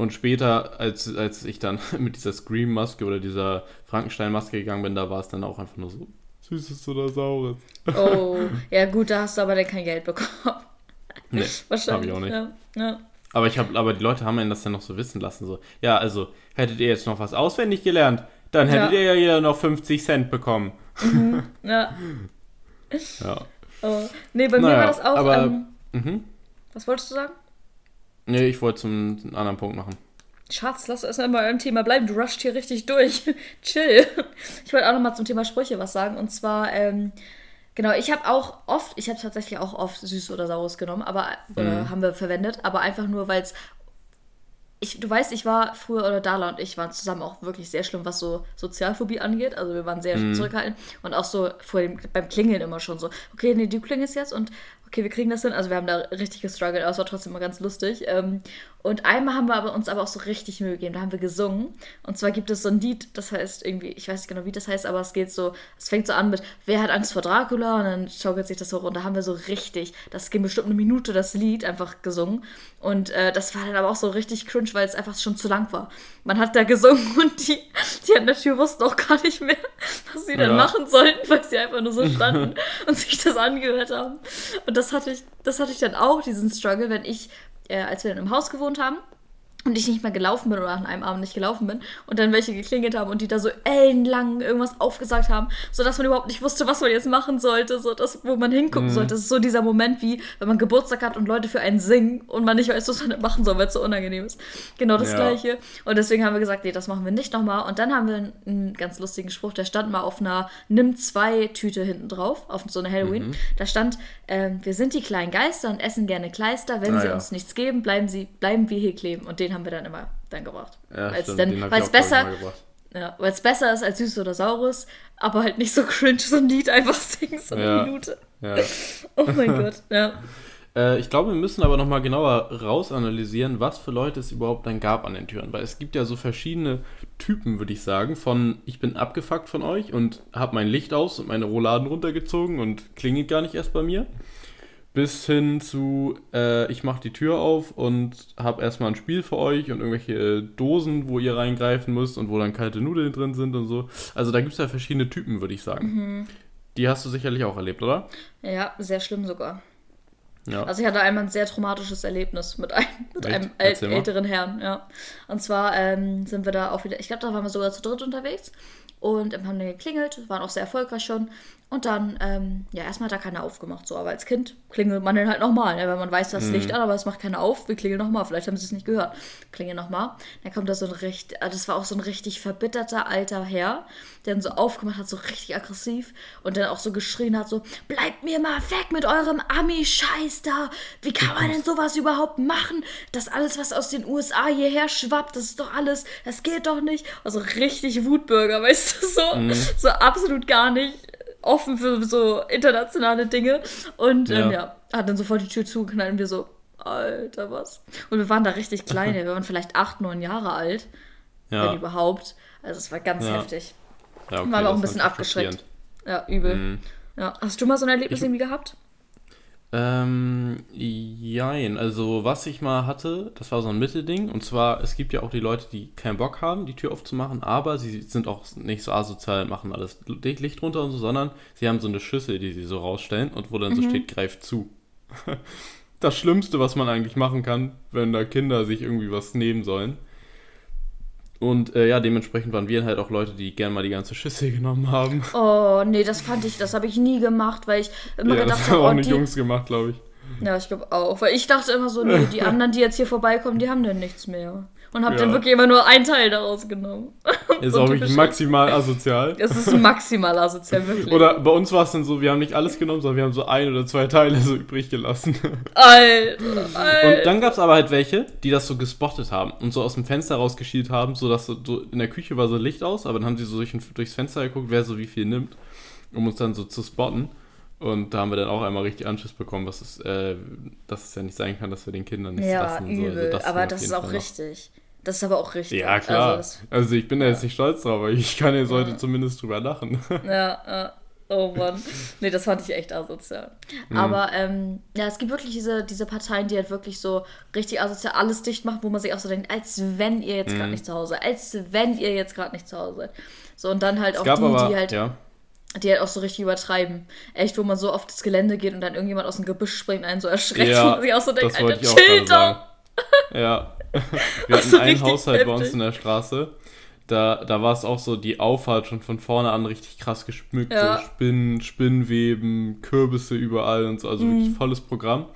Und später, als, als ich dann [LAUGHS] mit dieser Scream-Maske oder dieser Frankenstein-Maske gegangen bin, da war es dann auch einfach nur so, süßes oder saures. Oh, [LAUGHS] ja gut, da hast du aber dann kein Geld bekommen. Nee, Wahrscheinlich. hab ich auch nicht. Ja, ja. Aber ich habe, aber die Leute haben einen das dann noch so wissen lassen, so, ja, also, hättet ihr jetzt noch was auswendig gelernt, dann hättet Ja. ihr ja jeder noch 50 Cent bekommen. [LAUGHS] ja. Ja. Oh. Nee, bei mir Naja, war das auch. aber- ähm, Mhm. was wolltest du sagen? Nee, ich wollte zum zum anderen Punkt machen. Schatz, lass erstmal bei einem Thema bleiben. Du rusht hier richtig durch. [LAUGHS] Chill. Ich wollte auch nochmal zum Thema Sprüche was sagen. Und zwar, ähm, genau, ich habe auch oft, ich habe tatsächlich auch oft süß oder saures genommen, aber, oder haben wir verwendet, aber einfach nur, weil es. Ich, du weißt, ich war früher, oder Dala und ich waren zusammen auch wirklich sehr schlimm, was so Sozialphobie angeht. Also wir waren sehr zurückhaltend und auch so vor dem, beim Klingeln immer schon so, okay, nee, du klingelst jetzt und okay, wir kriegen das hin. Also wir haben da richtig gestruggelt, aber es war trotzdem immer ganz lustig. Ähm, und einmal haben wir aber uns aber auch so richtig Mühe gegeben. Da haben wir gesungen. Und zwar gibt es so ein Lied, das heißt irgendwie, ich weiß nicht genau, wie das heißt, aber es geht so, es fängt so an mit, wer hat Angst vor Dracula? Und dann schaukelt sich das so runter. Da haben wir so richtig, das ging bestimmt eine Minute, das Lied einfach gesungen. Und äh, das war dann aber auch so richtig cringe, weil es einfach schon zu lang war. Man hat da gesungen [LAUGHS] und die, die an der Tür wussten auch gar nicht mehr, was sie dann Ja. machen sollten, weil sie einfach nur so standen [LAUGHS] und sich das angehört haben. Und das hatte ich, das hatte ich dann auch, diesen Struggle, wenn ich, äh, als wir dann im Haus gewohnt haben, und ich nicht mehr gelaufen bin oder an einem Abend nicht gelaufen bin und dann welche geklingelt haben und die da so ellenlang irgendwas aufgesagt haben, sodass man überhaupt nicht wusste, was man jetzt machen sollte, so das, wo man hingucken mhm. sollte. Das ist so dieser Moment wie, wenn man Geburtstag hat und Leute für einen singen und man nicht weiß, was man machen soll, weil es so unangenehm ist. Genau das ja. gleiche. Und deswegen haben wir gesagt, nee, das machen wir nicht nochmal. Und dann haben wir einen ganz lustigen Spruch, der stand mal auf einer Nimm zwei Tüte hinten drauf, auf so eine Halloween. Mhm. Da stand, äh, wir sind die kleinen Geister und essen gerne Kleister. Wenn ah, sie ja. uns nichts geben, bleiben, sie, bleiben wir hier kleben. Und den den haben wir dann immer dann gebracht. Ja, weil es besser, ja, weil es besser ist als Süß oder Saurus, aber halt nicht so cringe, so ein Lied einfach [LAUGHS] singen, so eine ja. Minute. Ja. oh mein Gott, [LAUGHS] ja. Äh, ich glaube, wir müssen aber nochmal genauer rausanalysieren, was für Leute es überhaupt dann gab an den Türen. Weil es gibt ja so verschiedene Typen, würde ich sagen, von ich bin abgefuckt von euch und habe mein Licht aus und meine Rouladen runtergezogen und klingelt gar nicht erst bei mir bis hin zu, äh, ich mache die Tür auf und habe erstmal ein Spiel für euch und irgendwelche Dosen, wo ihr reingreifen müsst und wo dann kalte Nudeln drin sind und so. Also da gibt es ja verschiedene Typen, würde ich sagen. Mhm. Die hast du sicherlich auch erlebt, oder? Ja, sehr schlimm sogar. Ja. Also ich hatte einmal ein sehr traumatisches Erlebnis mit einem, [LAUGHS] mit einem älteren Herrn, ja. Und zwar ähm, sind wir da auch wieder, ich glaube, da waren wir sogar zu dritt unterwegs und haben dann geklingelt, waren auch sehr erfolgreich schon. Und dann, ähm, ja, erstmal hat da keiner aufgemacht, so, aber als Kind klingelt man dann halt nochmal, ne? weil man weiß das mhm. Licht an, aber es macht keiner auf, wir klingeln nochmal, vielleicht haben sie es nicht gehört. Klingeln nochmal. Dann kommt da so ein richtig, das war auch so ein richtig verbitterter alter Herr, der dann so aufgemacht hat, so richtig aggressiv und dann auch so geschrien hat, so, bleibt mir mal weg mit eurem Ami-Scheiß da, wie kann man denn sowas überhaupt machen? Das alles, was aus den USA hierher schwappt, das ist doch alles, das geht doch nicht. Also richtig Wutbürger, [LAUGHS] weißt du, so, mhm. so absolut gar nicht offen für so internationale Dinge. Und ja, ähm, ja hat dann sofort die Tür zugeknallt und wir so, Alter, was? Und wir waren da richtig kleine, wir waren vielleicht acht, neun Jahre alt, ja. wenn überhaupt. Also es war ganz ja. heftig. Ja, okay, wir auch ein bisschen abgeschreckt. Ja, übel. Mhm. Ja. Hast du mal so ein Erlebnis ich, irgendwie gehabt? Ähm, jein. Also, was ich mal hatte, das war so ein Mittelding. Und zwar, es gibt ja auch die Leute, die keinen Bock haben, die Tür aufzumachen, aber sie sind auch nicht so asozial, machen alles Licht runter und so, sondern sie haben so eine Schüssel, die sie so rausstellen und wo dann mhm. so steht, greift zu. [LAUGHS] das Schlimmste, was man eigentlich machen kann, wenn da Kinder sich irgendwie was nehmen sollen. Und äh, ja, dementsprechend waren wir halt auch Leute, die gerne mal die ganze Schüssel genommen haben. Oh, nee, das fand ich, das habe ich nie gemacht, weil ich immer ja, gedacht habe. Das haben auch oh, nicht die... Jungs gemacht, glaube ich. Ja, ich glaube auch. Weil ich dachte immer so, nee, die [LAUGHS] anderen, die jetzt hier vorbeikommen, die haben dann nichts mehr und habe ja. dann wirklich immer nur einen Teil daraus genommen. [LAUGHS] Ist auch wirklich maximal asozial. Es ist maximal asozial, [LAUGHS] wirklich. Oder bei uns war es dann so, wir haben nicht alles genommen, sondern wir haben so ein oder zwei Teile so übrig gelassen. Alter, [LAUGHS] Alter. Und dann gab es aber halt welche, die das so gespottet haben und so aus dem Fenster rausgeschielt haben, so dass so, in der Küche war so Licht aus, aber dann haben sie so durch, durchs Fenster geguckt, wer so wie viel nimmt, um uns dann so zu spotten. Und da haben wir dann auch einmal richtig Anschiss bekommen, was es, äh, dass es ja nicht sein kann, dass wir den Kindern nichts ja, lassen. Übel, so. also aber das ist auch richtig. Das ist aber auch richtig. Ja, klar. Also, also ich bin da jetzt nicht stolz drauf, aber ich kann jetzt ja. heute zumindest drüber lachen. [LAUGHS] Ja, ja. Oh Mann. Nee, das fand ich echt asozial. Mhm. Aber ähm, ja, es gibt wirklich diese, diese Parteien, die halt wirklich so richtig asozial alles dicht machen, wo man sich auch so denkt, als wenn ihr jetzt mhm. gerade nicht zu Hause seid. Als wenn ihr jetzt gerade nicht zu Hause seid. So, und dann halt es auch die, aber, die halt. Ja. Die halt auch so richtig übertreiben. Echt, wo man so auf das Gelände geht und dann irgendjemand aus dem Gebüsch springt, einen so erschreckt ja, und sich auch so denkt, Alter, chill doch! Ja. Wir hatten einen Haushalt heftig. bei uns in der Straße. Da, da war es auch so, die Auffahrt schon von vorne an richtig krass geschmückt. Ja. So Spinnen, Spinnweben, Kürbisse überall und so. Also mhm. wirklich volles Programm.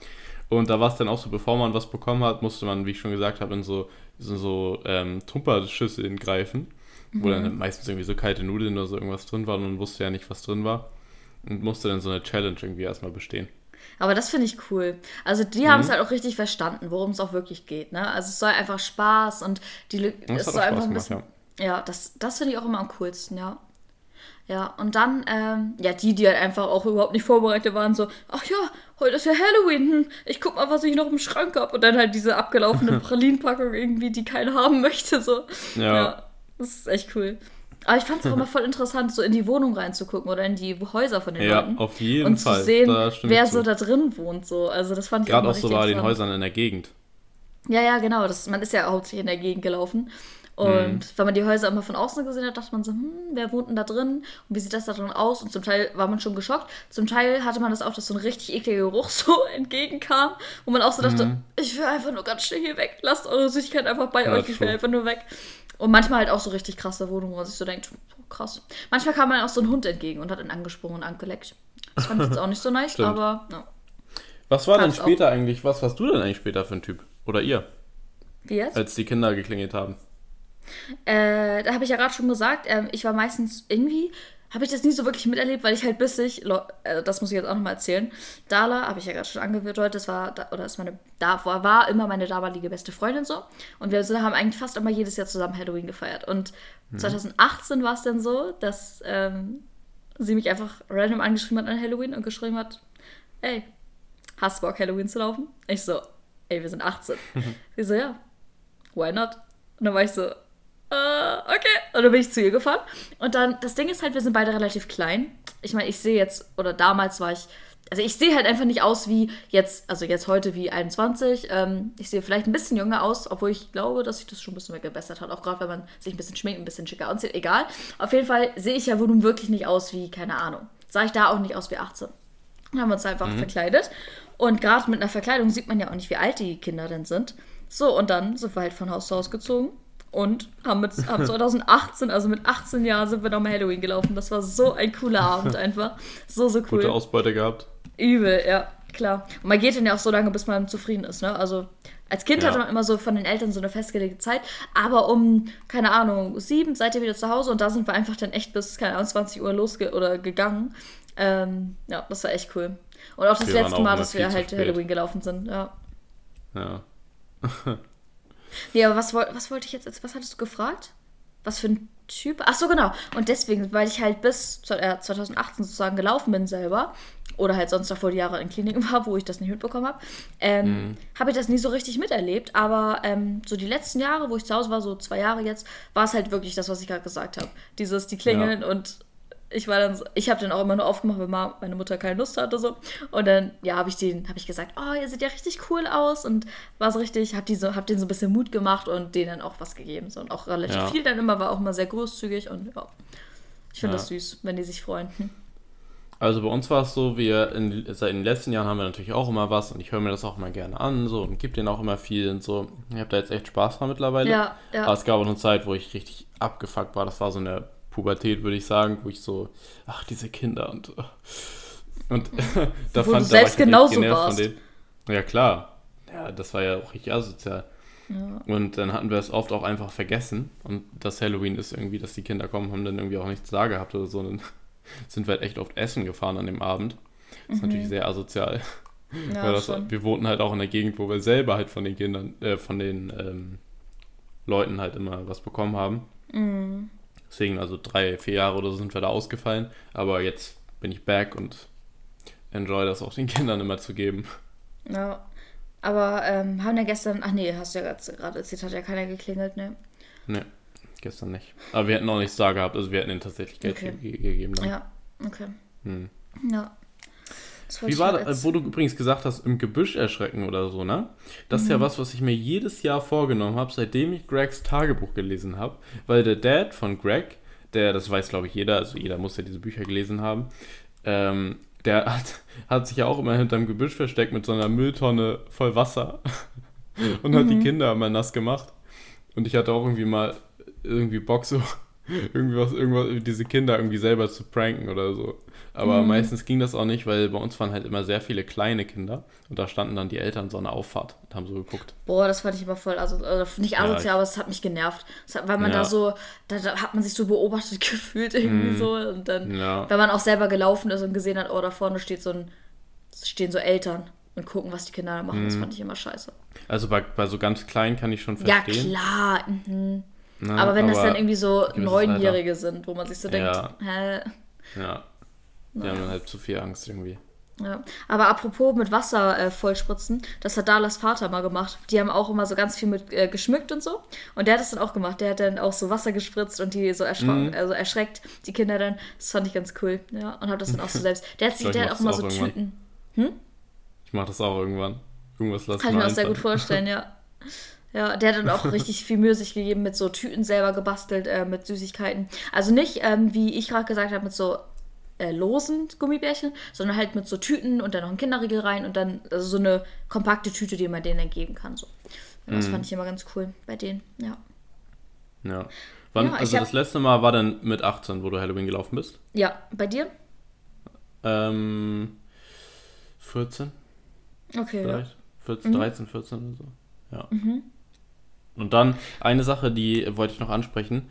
Und da war es dann auch so, bevor man was bekommen hat, musste man, wie ich schon gesagt habe, in so, so, so ähm, Tupperschüsseln greifen. Mhm. Wo dann mhm. meistens irgendwie so kalte Nudeln oder so irgendwas drin waren und man wusste ja nicht, was drin war. Und musste dann so eine Challenge irgendwie erstmal bestehen. Aber das finde ich cool. Also die mhm. haben es halt auch richtig verstanden, worum es auch wirklich geht. Ne? Also es soll einfach Spaß und die das es soll einfach ein bisschen. Gemacht, ja. ja, das, das finde ich auch immer am coolsten, ja. Ja, und dann, ähm, ja, die, die halt einfach auch überhaupt nicht vorbereitet waren, so, ach ja, heute ist ja Halloween, hm, ich guck mal, was ich noch im Schrank habe. Und dann halt diese abgelaufene [LAUGHS] Pralinenpackung irgendwie, die keiner haben möchte, so. Ja. ja. Das ist echt cool. Aber ich fand es auch immer voll interessant, so in die Wohnung reinzugucken oder in die Häuser von den ja, Leuten. Ja, auf jeden und Fall. Und zu sehen, wer so da drin wohnt. So. Also das fand ich Gerade auch so bei den Häusern in der Gegend. Ja, ja, genau. Das, man ist ja hauptsächlich in der Gegend gelaufen. Und mhm. wenn man die Häuser immer von außen gesehen hat, dachte man so, hm, wer wohnt denn da drin? Und wie sieht das da drin aus? Und zum Teil war man schon geschockt. Zum Teil hatte man das auch, dass so ein richtig ekliger Geruch [LAUGHS] so entgegenkam, wo man auch so dachte, mhm. ich will einfach nur ganz schnell hier weg. Lasst eure Süßigkeit einfach bei ja, euch, ich will einfach nur weg. Und manchmal halt auch so richtig krasse Wohnungen, wo man sich so denkt, oh, krass. Manchmal kam man auch so ein Hund entgegen und hat ihn angesprungen und angeleckt. Das fand ich jetzt auch nicht so [LAUGHS] nice, aber ja. Was war denn später auch. eigentlich, was warst du denn eigentlich später für ein Typ? Oder ihr? Wie jetzt? Als die Kinder geklingelt haben. Äh, da habe ich ja gerade schon gesagt, äh, ich war meistens irgendwie, habe ich das nie so wirklich miterlebt, weil ich halt bis ich, äh, das muss ich jetzt auch nochmal erzählen, Dala, habe ich ja gerade schon angedeutet, das war, oder ist meine, da war, war immer meine damalige beste Freundin so. Und wir haben eigentlich fast immer jedes Jahr zusammen Halloween gefeiert. Und mhm. 2018 war es dann so, dass ähm, sie mich einfach random angeschrieben hat an Halloween und geschrieben hat, ey, hast du Bock Halloween zu laufen? Ich so, ey, wir sind 18. [LAUGHS] sie so, ja, why not? Und dann war ich so, okay. Und dann bin ich zu ihr gefahren. Und dann, das Ding ist halt, wir sind beide relativ klein. Ich meine, ich sehe jetzt, oder damals war ich, also ich sehe halt einfach nicht aus wie jetzt, also jetzt heute wie 21. Ähm, ich sehe vielleicht ein bisschen jünger aus, obwohl ich glaube, dass sich das schon ein bisschen mehr gebessert hat. Auch gerade, wenn man sich ein bisschen schminkt, ein bisschen schicker anzieht. Egal. Auf jeden Fall sehe ich ja wohl nun wirklich nicht aus wie, keine Ahnung. Sah ich da auch nicht aus wie 18. Dann haben wir uns einfach mhm. verkleidet. Und gerade mit einer Verkleidung sieht man ja auch nicht, wie alt die Kinder denn sind. So, und dann sind wir halt von Haus zu Haus gezogen und haben, mit, haben [LAUGHS] 2018, also mit 18 Jahren, sind wir nochmal Halloween gelaufen. Das war so ein cooler Abend einfach. So, so cool. Gute Ausbeute gehabt. Übel, ja, klar. Und man geht dann ja auch so lange, bis man zufrieden ist, ne? Also als Kind ja. hatte man immer so von den Eltern so eine festgelegte Zeit, aber um, keine Ahnung, sieben seid ihr wieder zu Hause und da sind wir einfach dann echt bis, keine Ahnung, 20 Uhr losge oder gegangen. Ähm, ja, das war echt cool. Und auch das wir letzte Mal, dass wir halt Halloween gelaufen sind, ja. Ja. [LAUGHS] Nee, aber was, was wollte ich jetzt, was hattest du gefragt? Was für ein Typ? Ach so, genau. Und deswegen, weil ich halt bis 2018 äh, sozusagen gelaufen bin selber oder halt sonst davor die Jahre in Kliniken [LAUGHS] war, wo ich das nicht mitbekommen habe, ähm, mhm. habe ich das nie so richtig miterlebt. Aber ähm, so die letzten Jahre, wo ich zu Hause war, so zwei Jahre jetzt, war es halt wirklich das, was ich gerade gesagt habe. Dieses, die klingeln ja. und ich war dann so, ich habe den auch immer nur aufgemacht, wenn meine Mutter keine Lust hatte so. Und dann ja, habe ich den habe ich gesagt, "Oh, ihr seht ja richtig cool aus" und war so richtig, habe die so habe den so ein bisschen Mut gemacht und denen auch was gegeben so und auch relativ ja. viel dann immer war auch immer sehr großzügig und ja. Ich finde ja. das süß, wenn die sich freuen. Hm. Also bei uns war es so, wir in, seit den letzten Jahren haben wir natürlich auch immer was und ich höre mir das auch immer gerne an so und gebe denen auch immer viel und so. Ich habe da jetzt echt Spaß dran mittlerweile. Ja, ja. Aber es gab auch eine Zeit, wo ich richtig abgefuckt war. Das war so eine Pubertät, würde ich sagen, wo ich so, ach, diese Kinder und. Und [LAUGHS] da wo fand du selbst da genauso warst. Von denen. Ja, klar. Ja, das war ja auch richtig asozial. Ja. Und dann hatten wir es oft auch einfach vergessen. Und das Halloween ist irgendwie, dass die Kinder kommen, haben dann irgendwie auch nichts da gehabt oder so. Und dann [LAUGHS] sind wir halt echt oft essen gefahren an dem Abend. Das ist mhm. natürlich sehr asozial. Ja, das, wir wohnten halt auch in der Gegend, wo wir selber halt von den Kindern, äh, von den ähm, Leuten halt immer was bekommen haben. Mhm. Deswegen, also drei, vier Jahre oder so sind wir da ausgefallen. Aber jetzt bin ich back und enjoy das auch den [LAUGHS] Kindern immer zu geben. Ja. Aber ähm, haben ja gestern, ach nee, hast du ja gerade erzählt, hat ja keiner geklingelt, ne? Ne, gestern nicht. Aber wir hätten auch nichts da gehabt, also wir hätten ihnen tatsächlich Geld okay. ge gegeben. Dann. Ja, okay. Hm. Ja. Wie war das, wo du übrigens gesagt hast, im Gebüsch erschrecken oder so, ne? Das mhm. ist ja mhm. was, was ich mir jedes Jahr vorgenommen habe, seitdem ich Gregs Tagebuch gelesen habe. Weil der Dad von Greg, der, das weiß glaube ich jeder, also jeder muss ja diese Bücher gelesen haben, ähm, der hat, hat sich ja auch immer hinterm Gebüsch versteckt mit so einer Mülltonne voll Wasser [LAUGHS] und mhm. hat die mhm. Kinder immer nass gemacht. Und ich hatte auch irgendwie mal irgendwie Bock, so irgendwie was, irgendwas, diese Kinder irgendwie selber zu pranken oder so. Aber mhm. meistens ging das auch nicht, weil bei uns waren halt immer sehr viele kleine Kinder und da standen dann die Eltern so eine Auffahrt und haben so geguckt. Boah, das fand ich immer voll, also, also nicht asozial, ja, aber es hat mich genervt. Hat, weil man ja. da so, da, da, hat man sich so beobachtet [LAUGHS] gefühlt irgendwie mhm. so und dann, ja. wenn man auch selber gelaufen ist und gesehen hat, oh, da vorne steht so ein, stehen so Eltern und gucken, was die Kinder da machen, mhm. das fand ich immer scheiße. Also bei, bei so ganz kleinen kann ich schon verstehen. Ja, klar. Mhm. Na, aber wenn aber das dann irgendwie so Neunjährige sind, wo man sich so denkt, hä? Ja. Die haben dann halt zu viel Angst irgendwie. Ja, aber apropos mit Wasser äh, vollspritzen, das hat Dalas Vater mal gemacht. Die haben auch immer so ganz viel mit äh, geschmückt und so. Und der hat das dann auch gemacht. Der hat dann auch so Wasser gespritzt und die so erschrocken, mhm. also erschreckt, die Kinder dann. Das fand ich ganz cool. Ja, und hat das dann auch so [LAUGHS] selbst. Der hat sich, der hat auch immer so irgendwann. Tüten. Hm? Ich mach das auch irgendwann. Irgendwas lassen Kann ich mir auch sehr gut vorstellen, ja. [LAUGHS] Ja, der hat dann auch richtig viel Mühe sich gegeben mit so Tüten selber gebastelt, äh, mit Süßigkeiten. Also nicht, ähm, wie ich gerade gesagt habe, mit so äh, losen Gummibärchen, sondern halt mit so Tüten und dann noch ein Kinderriegel rein und dann also so eine kompakte Tüte, die man denen dann geben kann. So. Ja, das Mhm. fand ich immer ganz cool bei denen, ja. Ja. Wann, Ja, also das letzte Mal war dann mit 18, wo du Halloween gelaufen bist? Ja, bei dir? Ähm, 14 Okay, ja. vielleicht? 14, 13, 14 oder so. Ja. Und dann eine Sache, die wollte ich noch ansprechen.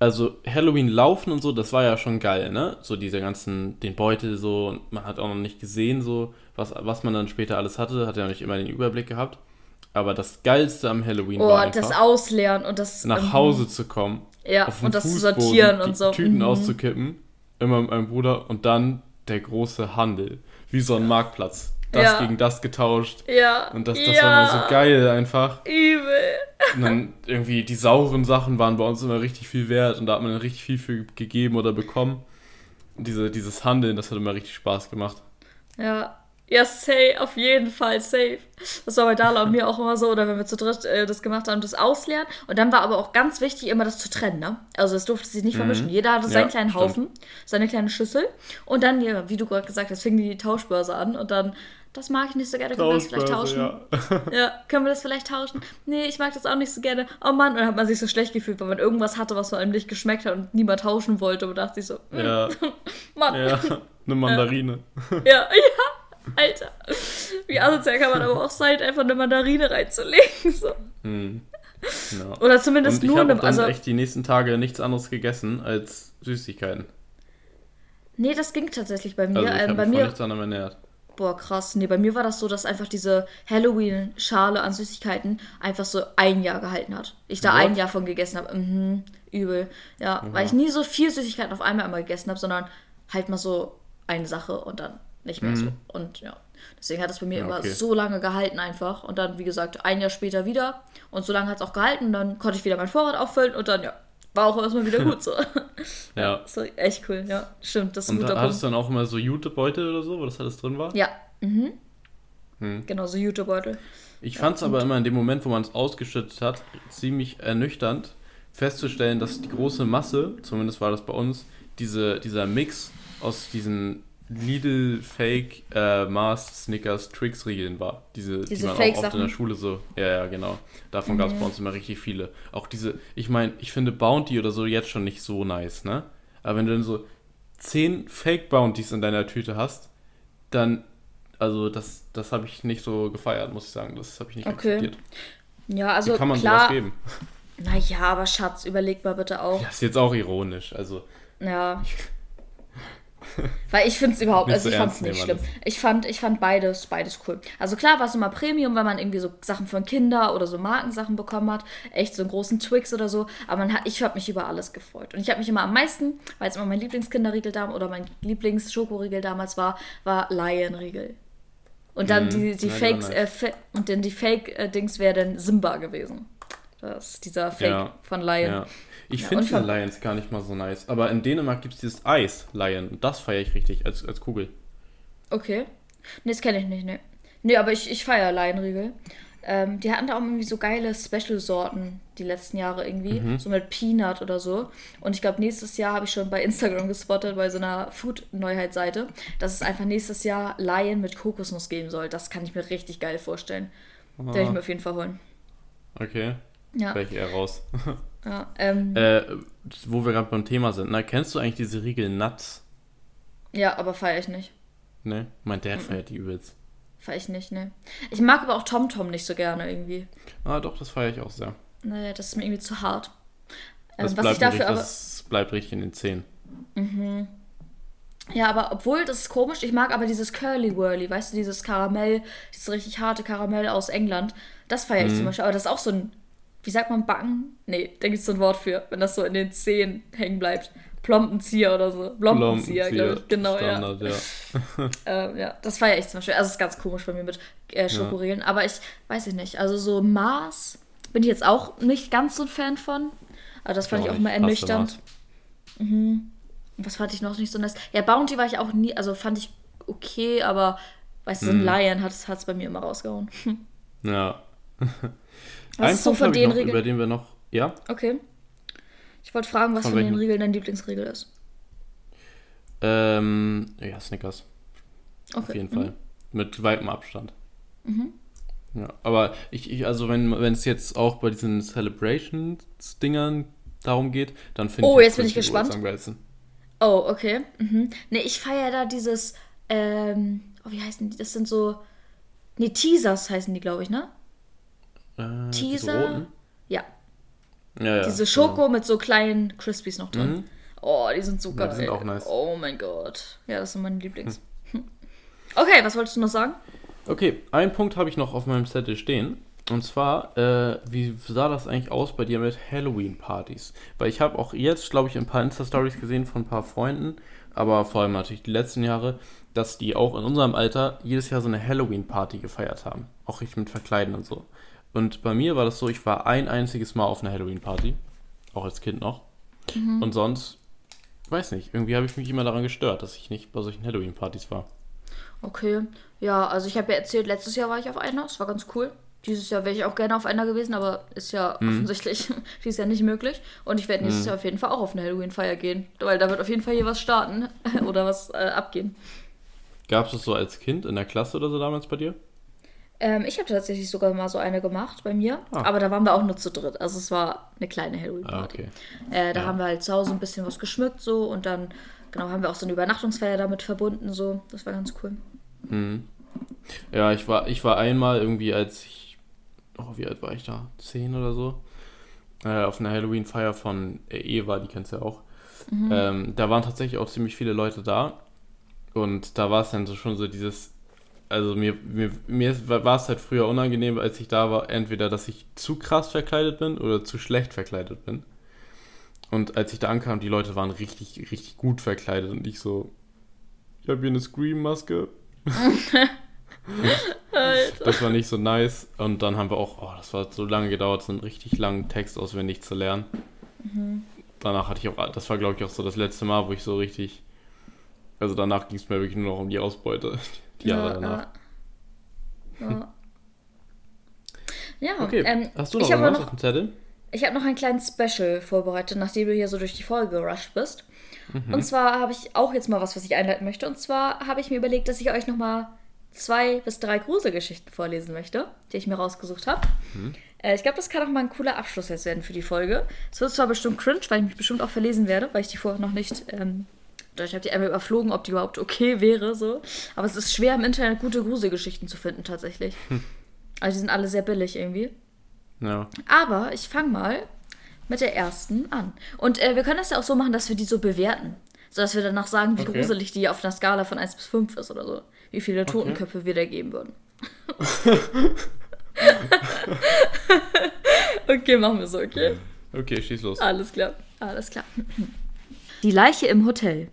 Also Halloween laufen und so, das war ja schon geil, ne? So diese ganzen, den Beutel so, und man hat auch noch nicht gesehen, so, was, was man dann später alles hatte, hat ja nicht immer den Überblick gehabt. Aber das Geilste am Halloween Oh, war einfach, das Ausleeren und das. nach ähm, Hause zu kommen. Ja, und das zu sortieren und so. Tüten Mhm. auszukippen, immer mit meinem Bruder und dann der große Handel. Wie so ein Marktplatz. Das Ja. gegen das getauscht. Ja. Und das, das ja, war mal so geil einfach. Übel. Und dann irgendwie die sauren Sachen waren bei uns immer richtig viel wert und da hat man dann richtig viel für gegeben oder bekommen. Und diese, dieses Handeln, das hat immer richtig Spaß gemacht. Ja. Ja, safe, auf jeden Fall, safe. Das war bei Dala und mir auch immer so, oder wenn wir zu dritt äh, das gemacht haben, das Ausleeren. Und dann war aber auch ganz wichtig, immer das zu trennen, ne? Also es durfte sich nicht vermischen. Jeder hatte seinen Ja, kleinen stimmt. Haufen, seine kleine Schüssel. Und dann, ja, wie du gerade gesagt hast, fing die Tauschbörse an und dann, das mag ich nicht so gerne, können wir das vielleicht tauschen? ja. Ja, [LAUGHS] können wir das vielleicht tauschen? Nee, ich mag das auch nicht so gerne. Oh Mann, und dann hat man sich so schlecht gefühlt, weil man irgendwas hatte, was man einem nicht geschmeckt hat und niemand tauschen wollte. Und dachte sich so, hm, Ja, [LAUGHS] Mann, ja. ja, eine Mandarine. [LAUGHS] ja, Alter. Wie asozial kann man aber auch sein, einfach eine Mandarine reinzulegen. So. Hm. Ja. Oder zumindest Und ich nur habe eine. dann Also, echt die nächsten Tage nichts anderes gegessen als Süßigkeiten. nee, das ging tatsächlich bei mir. Also ich ähm, habe bei mich mir. nichts anderem ernährt. Boah, krass. Nee, bei mir war das so, dass einfach diese Halloween-Schale an Süßigkeiten einfach so ein Jahr gehalten hat. Ich da What? ein Jahr von gegessen habe. Mhm, übel. Ja, weil ich nie so viel Süßigkeiten auf einmal immer gegessen habe, sondern halt mal so eine Sache und dann nicht mehr so. Und ja, deswegen hat es bei mir Mhm. Ja, immer okay. so lange gehalten einfach. Und dann, wie gesagt, ein Jahr später wieder. Und so lange hat es auch gehalten. Und dann konnte ich wieder mein Vorrat auffüllen und dann, ja, war auch erstmal wieder gut so. [LAUGHS] Ja. War echt cool, ja. Stimmt, das ist ein Und guter da hattest du dann auch immer so Jutebeutel oder so, wo das alles drin war? Ja, mhm. Hm. Genau, so YouTube-Beutel. Ich fand es aber immer in dem Moment, wo man es ausgeschüttet hat, ziemlich ernüchternd festzustellen, dass die große Masse, zumindest war das bei uns, diese, dieser Mix aus diesen Lidl Fake äh, Mars Snickers Tricks Riegeln war. Diese, die Diese man auch oft in der Schule so. Ja, ja, genau. Davon gab es bei uns immer richtig viele. Auch diese, ich meine, ich finde Bounty oder so jetzt schon nicht so nice, ne? Aber wenn du dann so zehn Fake Bounties in deiner Tüte hast, dann, also das, das habe ich nicht so gefeiert, muss ich sagen. Das habe ich nicht Okay. akzeptiert. Ja, also Wie kann man klar. sowas geben? Naja, aber Schatz, überleg mal bitte auch. Das ist jetzt auch ironisch. Also, Ja. [LAUGHS] Weil ich finde es überhaupt, Nicht also so ich fand es nicht schlimm. Ich fand, ich fand beides, beides cool. Also klar war es immer Premium, wenn man irgendwie so Sachen von Kinder oder so Markensachen bekommen hat. Echt so einen großen Twix oder so. Aber man hat, ich habe mich über alles gefreut. Und ich habe mich immer am meisten, weil es immer mein Lieblingskinderriegel damals oder mein Lieblingsschokoriegel damals war, war Lion-Riegel. Und dann Mhm. die, die Fakes, äh, Fa und dann die Fake-Dings wäre dann Simba gewesen. Das ist dieser Fake Ja. von Lion. ja. Ich Ja, finde den Lions gar nicht mal so nice. Aber in Dänemark gibt es dieses Eis Lion. Und das feiere ich richtig als, als Kugel. Okay. Nee, das kenne ich nicht, ne. Nee, aber ich, ich feiere Leinriegel. Ähm, die hatten da auch irgendwie so geile Special-Sorten die letzten Jahre irgendwie. Mhm. So mit Peanut oder so. Und ich glaube, nächstes Jahr habe ich schon bei Instagram gespottet, bei so einer Food-Neuheitsseite, dass es einfach nächstes Jahr Lion mit Kokosnuss geben soll. Das kann ich mir richtig geil vorstellen. Ah. Werde ich mir auf jeden Fall holen. Okay. Ja. Ich eher raus. [LAUGHS] ja ähm, äh, wo wir gerade beim Thema sind. Na, kennst du eigentlich diese Riegel Nuts? ja, aber feiere ich nicht. Ne? Mein Dad feiert die übelst. Feiere ich nicht, ne. Ich mag aber auch TomTom nicht so gerne irgendwie. Ah, doch, das feiere ich auch sehr. Naja, das ist mir irgendwie zu hart. Das, Ähm, was bleibt, ich dafür richtig, aber. das bleibt richtig in den Zähnen. Ja, aber obwohl, das ist komisch, ich mag aber dieses Curly Whirly, weißt du, dieses Karamell, dieses richtig harte Karamell aus England. Das feiere Mhm. ich zum Beispiel. Aber das ist auch so ein, wie sagt man, Backen? Nee, da gibt es so ein Wort für, wenn das so in den Zähnen hängen bleibt. Plompenzieher oder so. Plompenzieher, glaube ich. Genau, Standard, ja. ja. [LAUGHS] Ähm, ja. Das feiere ich zum Beispiel. Also, es ist ganz komisch bei mir mit äh, Schokoriegeln. Aber ich weiß ich nicht. Also, so Mars bin ich jetzt auch nicht ganz so ein Fan von. Aber das fand ich auch nicht. immer Hasse ernüchternd. Mars. Was fand ich noch nicht so nice? Ja, Bounty war ich auch nie, also fand ich okay, aber weißt du, so ein Lion hat es bei mir immer rausgehauen. Ja. [LAUGHS] Was Ein ist so Punkt von den noch, Regeln? über den wir noch. Ja? Okay. Ich wollte fragen, was Von von, den? Regeln dein Lieblingsregel ist. Ähm, ja, Snickers. Okay. Auf jeden Mhm. Fall. Mit weitem Abstand. Ja, aber ich, ich also wenn wenn es jetzt auch bei diesen Celebrations-Dingern darum geht, dann finde Oh, ich jetzt bin ich gespannt. am geilsten. Oh, okay. Mhm. Ne, ich feiere da dieses, ähm, oh, wie heißen die? Das sind so, ne, Teasers heißen die, glaube ich, ne? Äh, Teaser. Ja, Ja, ja. diese Schoko mit so kleinen Crispies noch drin. Mhm. Oh, die sind so Ja, geil. die sind auch nice. Oh mein Gott. Ja, das sind meine Lieblings. [LAUGHS] Okay, was wolltest du noch sagen? Okay, einen Punkt habe ich noch auf meinem Zettel stehen. Und zwar, äh, wie sah das eigentlich aus bei dir mit Halloween-Partys? Weil ich habe auch jetzt, glaube ich, ein paar Insta-Stories gesehen von ein paar Freunden, aber vor allem natürlich die letzten Jahre, dass die auch in unserem Alter jedes Jahr so eine Halloween-Party gefeiert haben. Auch richtig mit Verkleiden und so. Und bei mir war das so, ich war ein einziges Mal auf einer Halloween-Party. Auch als Kind noch. Und sonst, weiß nicht, irgendwie habe ich mich immer daran gestört, dass ich nicht bei solchen Halloween-Partys war. Okay. Ja, also ich habe ja erzählt, letztes Jahr war ich auf einer. Das war ganz cool. Dieses Jahr wäre ich auch gerne auf einer gewesen, aber ist ja Mhm. offensichtlich [LAUGHS] dieses Jahr nicht möglich. Und ich werde nächstes Jahr auf jeden Fall auch auf eine Halloween-Feier gehen. Weil da wird auf jeden Fall hier was starten [LAUGHS] oder was äh, abgehen. Gab es das so als Kind in der Klasse oder so damals bei dir? Ähm, ich habe tatsächlich sogar mal so eine gemacht bei mir. Ah. Aber da waren wir auch nur zu dritt. Also es war eine kleine Halloween-Party. Ah, okay. Äh, da Ja. haben wir halt zu Hause ein bisschen was geschmückt so und dann, genau, haben wir auch so eine Übernachtungsfeier damit verbunden so. Das war ganz cool. Ja, ich war, ich war einmal irgendwie, als ich, oh, wie alt war ich da? Zehn oder so? Äh, auf einer Halloween-Feier von äh, Eva, die kennst du ja auch. Ähm, da waren tatsächlich auch ziemlich viele Leute da. Und da war es dann so schon so dieses, also mir, mir, mir war es halt früher unangenehm, als ich da war, entweder, dass ich zu krass verkleidet bin oder zu schlecht verkleidet bin. Und als ich da ankam, die Leute waren richtig, richtig gut verkleidet und ich so, ich habe hier eine Scream-Maske. [LAUGHS] Das war nicht so nice. Und dann haben wir auch, oh, das war so lange gedauert, so einen richtig langen Text auswendig zu lernen. Danach hatte ich auch, das war glaube ich auch so das letzte Mal, wo ich so richtig, also danach ging es mir wirklich nur noch um die Ausbeute. Die Jahre danach. Ja, ja. [LAUGHS] ja Okay, ähm, hast du noch ich habe irgendwas noch, auf dem Zettel? ich habe noch ein kleines Special vorbereitet, nachdem du hier so durch die Folge gerusht bist. Mhm. Und zwar habe ich auch jetzt mal was, was ich einleiten möchte. Und zwar habe ich mir überlegt, dass ich euch noch mal zwei bis drei Gruselgeschichten vorlesen möchte, die ich mir rausgesucht habe. Mhm. Äh, ich glaube, das kann auch mal ein cooler Abschluss jetzt werden für die Folge. Es wird zwar bestimmt cringe, weil ich mich bestimmt auch verlesen werde, weil ich die vorher noch nicht. Ähm, ich habe die einmal überflogen, ob die überhaupt okay wäre, so. Aber es ist schwer im Internet gute Gruselgeschichten zu finden, tatsächlich. Also die sind alle sehr billig irgendwie. Ja. Aber ich fange mal mit der ersten an. Und äh, wir können das ja auch so machen, dass wir die so bewerten. Sodass wir danach sagen, wie Okay. gruselig die auf einer Skala von 1 bis 5 ist oder so. Wie viele Totenköpfe wir da geben würden. [LAUGHS] okay, machen wir so, okay? Okay, schieß los. Alles klar, alles klar. Die Leiche im Hotel.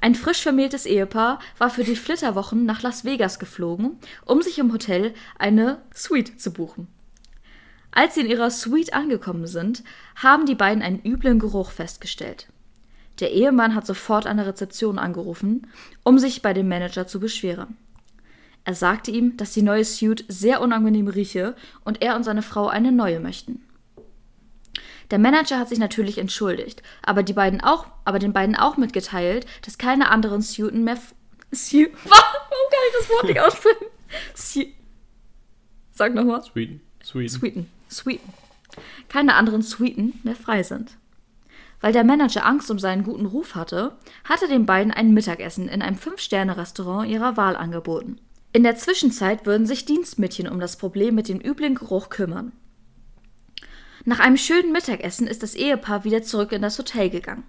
Ein frisch vermähltes Ehepaar war für die Flitterwochen nach Las Vegas geflogen, um sich im Hotel eine Suite zu buchen. Als sie in ihrer Suite angekommen sind, haben die beiden einen üblen Geruch festgestellt. Der Ehemann hat sofort an der Rezeption angerufen, um sich bei dem Manager zu beschweren. Er sagte ihm, dass die neue Suite sehr unangenehm rieche und er und seine Frau eine neue möchten. Der Manager hat sich natürlich entschuldigt, aber, die beiden auch, aber den beiden auch mitgeteilt, dass keine anderen Suiten mehr. Su [LAUGHS] Warum kann ich das Wort nicht aussprechen? Su Sag nochmal. Sweden. Sweden. Suiten. Suiten. Keine anderen Suiten mehr frei sind. Weil der Manager Angst um seinen guten Ruf hatte, hat er den beiden ein Mittagessen in einem Fünf-Sterne-Restaurant ihrer Wahl angeboten. In der Zwischenzeit würden sich Dienstmädchen um das Problem mit dem üblen Geruch kümmern. Nach einem schönen Mittagessen ist das Ehepaar wieder zurück in das Hotel gegangen.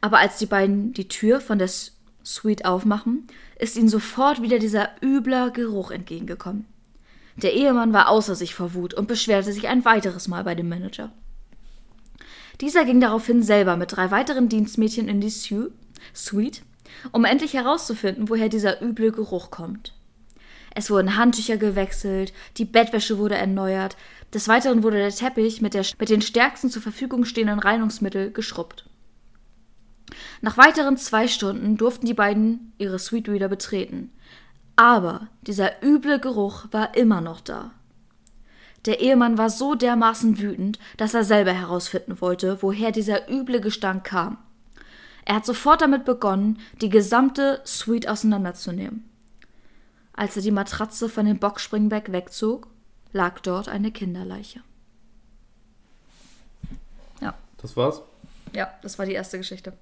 Aber als die beiden die Tür von der Suite aufmachen, ist ihnen sofort wieder dieser übler Geruch entgegengekommen. Der Ehemann war außer sich vor Wut und beschwerte sich ein weiteres Mal bei dem Manager. Dieser ging daraufhin selber mit drei weiteren Dienstmädchen in die Su Suite, um endlich herauszufinden, woher dieser üble Geruch kommt. Es wurden Handtücher gewechselt, die Bettwäsche wurde erneuert, des Weiteren wurde der Teppich mit, der, mit den stärksten zur Verfügung stehenden Reinigungsmitteln geschrubbt. Nach weiteren zwei Stunden durften die beiden ihre Suite wieder betreten. Aber dieser üble Geruch war immer noch da. Der Ehemann war so dermaßen wütend, dass er selber herausfinden wollte, woher dieser üble Gestank kam. Er hat sofort damit begonnen, die gesamte Suite auseinanderzunehmen. Als er die Matratze von dem Boxspringbeck wegzog, lag dort eine Kinderleiche. Ja. Das war's? Ja, das war die erste Geschichte.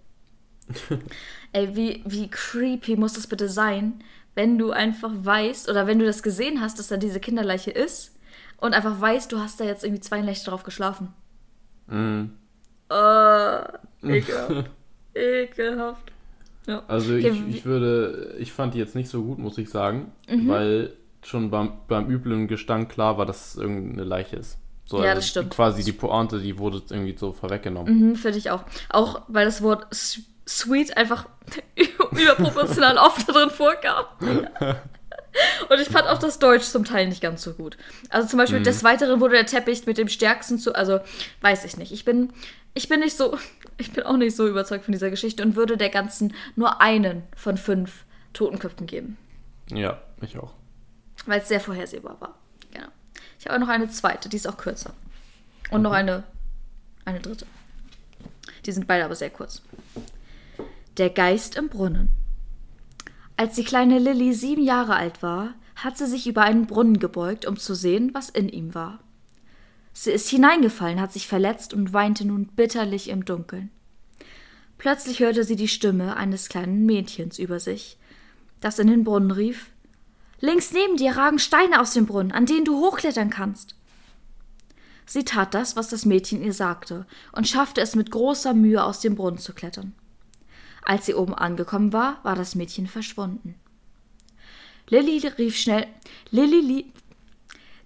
[LAUGHS] Ey, wie, wie creepy muss das bitte sein, wenn du einfach weißt oder wenn du das gesehen hast, dass da diese Kinderleiche ist und einfach weißt, du hast da jetzt irgendwie zwei Nächte drauf geschlafen. Mm. Äh, ekelhaft. [LAUGHS] ekelhaft. Ja. Also Okay, ich, ich würde, ich fand die jetzt nicht so gut, muss ich sagen, Mhm. weil schon beim, beim üblen Gestank klar war, dass es irgendeine Leiche ist. So, Ja, also das stimmt. Quasi die Pointe, die wurde irgendwie so vorweggenommen. Mhm, Finde ich auch. Auch weil das Wort sweet einfach [LAUGHS] überproportional oft da drin vorkam. [LAUGHS] Und ich fand auch das Deutsch zum Teil nicht ganz so gut. Also zum Beispiel des Weiteren wurde der Teppich mit dem stärksten zu, also weiß ich nicht. Ich bin, ich bin nicht so, [LAUGHS] ich bin auch nicht so überzeugt von dieser Geschichte und würde der ganzen nur einen von fünf Totenköpfen geben, Ja, ich auch. Weil es sehr vorhersehbar war. Genau. Ich habe auch noch eine zweite, die ist auch kürzer. Und noch eine, eine dritte. Die sind beide aber sehr kurz. Der Geist im Brunnen. Als die kleine Lilly sieben Jahre alt war, hat sie sich über einen Brunnen gebeugt, um zu sehen, was in ihm war. Sie ist hineingefallen, hat sich verletzt und weinte nun bitterlich im Dunkeln. Plötzlich hörte sie die Stimme eines kleinen Mädchens über sich, das in den Brunnen rief Links neben dir ragen Steine aus dem Brunnen, an denen du hochklettern kannst. Sie tat das, was das Mädchen ihr sagte, und schaffte es mit großer Mühe aus dem Brunnen zu klettern. Als sie oben angekommen war, war das Mädchen verschwunden. Lilly rief schnell Lilly, lie,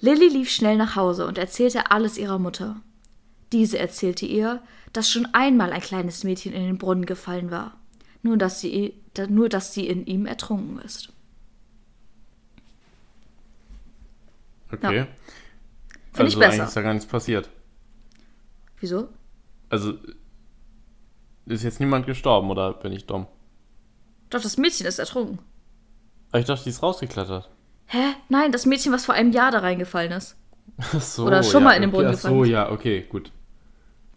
Lilly lief schnell nach Hause und erzählte alles ihrer Mutter. Diese erzählte ihr, dass schon einmal ein kleines Mädchen in den Brunnen gefallen war, nur dass sie, nur dass sie in ihm ertrunken ist. Okay. Find ich also besser. eigentlich ist da gar nichts passiert. Wieso? Also ist jetzt niemand gestorben oder bin ich dumm? Doch, das Mädchen ist ertrunken. Aber ich dachte, die ist rausgeklettert. Hä? Nein, das Mädchen, was vor einem Jahr da reingefallen ist. Ach so, Oder schon mal in den Brunnen okay, ach So, gefallen ja, okay, gut.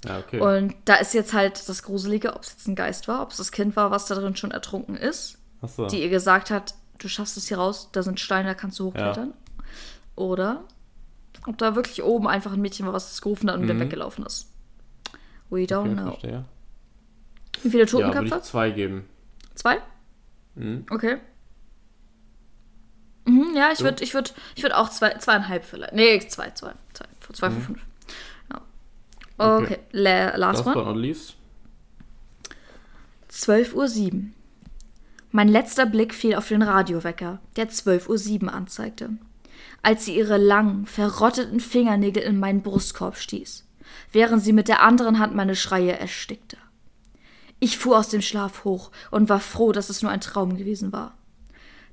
Ja, okay. Und da ist jetzt halt das Gruselige, ob es jetzt ein Geist war, ob es das Kind war, was da drin schon ertrunken ist, Ach so. die ihr gesagt hat, du schaffst es hier raus, da sind Steine, da kannst du hochklettern. Oder ob da wirklich oben einfach ein Mädchen war, was es gerufen hat und wieder weggelaufen ist. We don't okay, know. verstehe. Wie viele Ja, würde Totenköpfe? ich zwei geben. Zwei? Mhm. Okay. Mhm, ja, ich würde ich würd, ich würd auch zwei, zweieinhalb vielleicht. Nee, zwei, zwei. Zwei, zwei von fünf. Ja. Okay, Okay. La last Last one. but not least. 12.07 Uhr. Mein letzter Blick fiel auf den Radiowecker, der 12.07 Uhr anzeigte. Als sie ihre langen, verrotteten Fingernägel in meinen Brustkorb stieß, während sie mit der anderen Hand meine Schreie erstickte. Ich fuhr aus dem Schlaf hoch und war froh, dass es nur ein Traum gewesen war.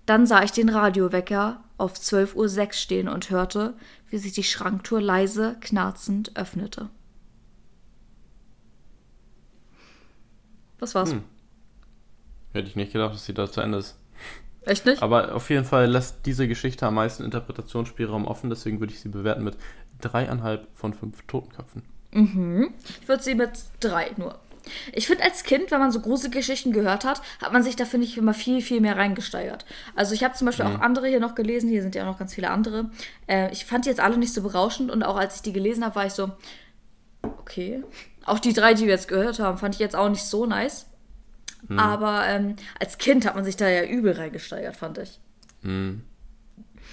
Dann sah ich den Radiowecker auf 12.06 Uhr stehen und hörte, wie sich die Schranktür leise, knarzend öffnete. Das war's. Hm. Hätte ich nicht gedacht, dass sie da zu Ende ist. Echt nicht? Aber auf jeden Fall lässt diese Geschichte am meisten Interpretationsspielraum offen, deswegen würde ich sie bewerten mit dreieinhalb von fünf Totenköpfen. Ich würde sie mit drei nur. Ich finde, als Kind, wenn man so gruselige Geschichten gehört hat, hat man sich da, finde ich, immer viel, viel mehr reingesteigert. Also ich habe zum Beispiel auch andere hier noch gelesen, hier sind ja auch noch ganz viele andere. Äh, ich fand die jetzt alle nicht so berauschend und auch als ich die gelesen habe, war ich so, okay. Auch die drei, die wir jetzt gehört haben, fand ich jetzt auch nicht so nice. Aber ähm, als Kind hat man sich da ja übel reingesteigert, fand ich. Mhm.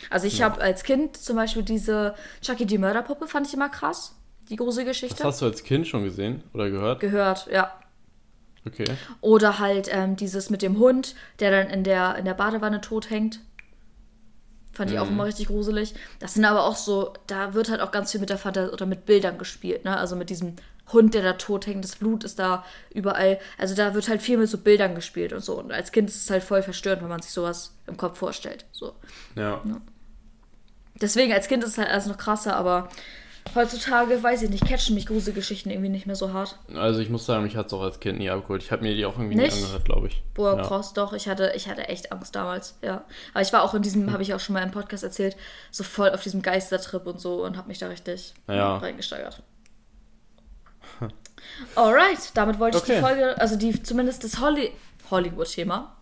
Also ich habe als Kind zum Beispiel diese Chucky die Mörderpuppe, fand ich immer krass. Die gruselige Das Geschichte. hast du als Kind schon gesehen oder gehört? Gehört, ja. Okay. Oder halt ähm, dieses mit dem Hund, der dann in der, in der Badewanne tot hängt. Fand ich auch immer richtig gruselig. Das sind aber auch so, da wird halt auch ganz viel mit der Fantasie oder mit Bildern gespielt, ne? Also mit diesem Hund, der da tot hängt, das Blut ist da überall. Also da wird halt viel mit so Bildern gespielt und so. Und als Kind ist es halt voll verstörend, wenn man sich sowas im Kopf vorstellt. So. Ja. Deswegen, als Kind ist es halt alles noch krasser, aber Heutzutage, weiß ich nicht, catchen mich Gruselgeschichten irgendwie nicht mehr so hart. Also ich muss sagen, mich hat es auch als Kind nie abgeholt. Ich habe mir die auch irgendwie nicht, nie angehört, glaube ich. Boah, ja. krass, doch. Ich hatte, ich hatte echt Angst damals, ja. Aber ich war auch in diesem, hm. habe ich auch schon mal im Podcast erzählt, so voll auf diesem Geistertrip und so und habe mich da richtig ja. reingesteigert. Alright, damit wollte okay. ich die Folge, also die zumindest das Holly Hollywood-Thema,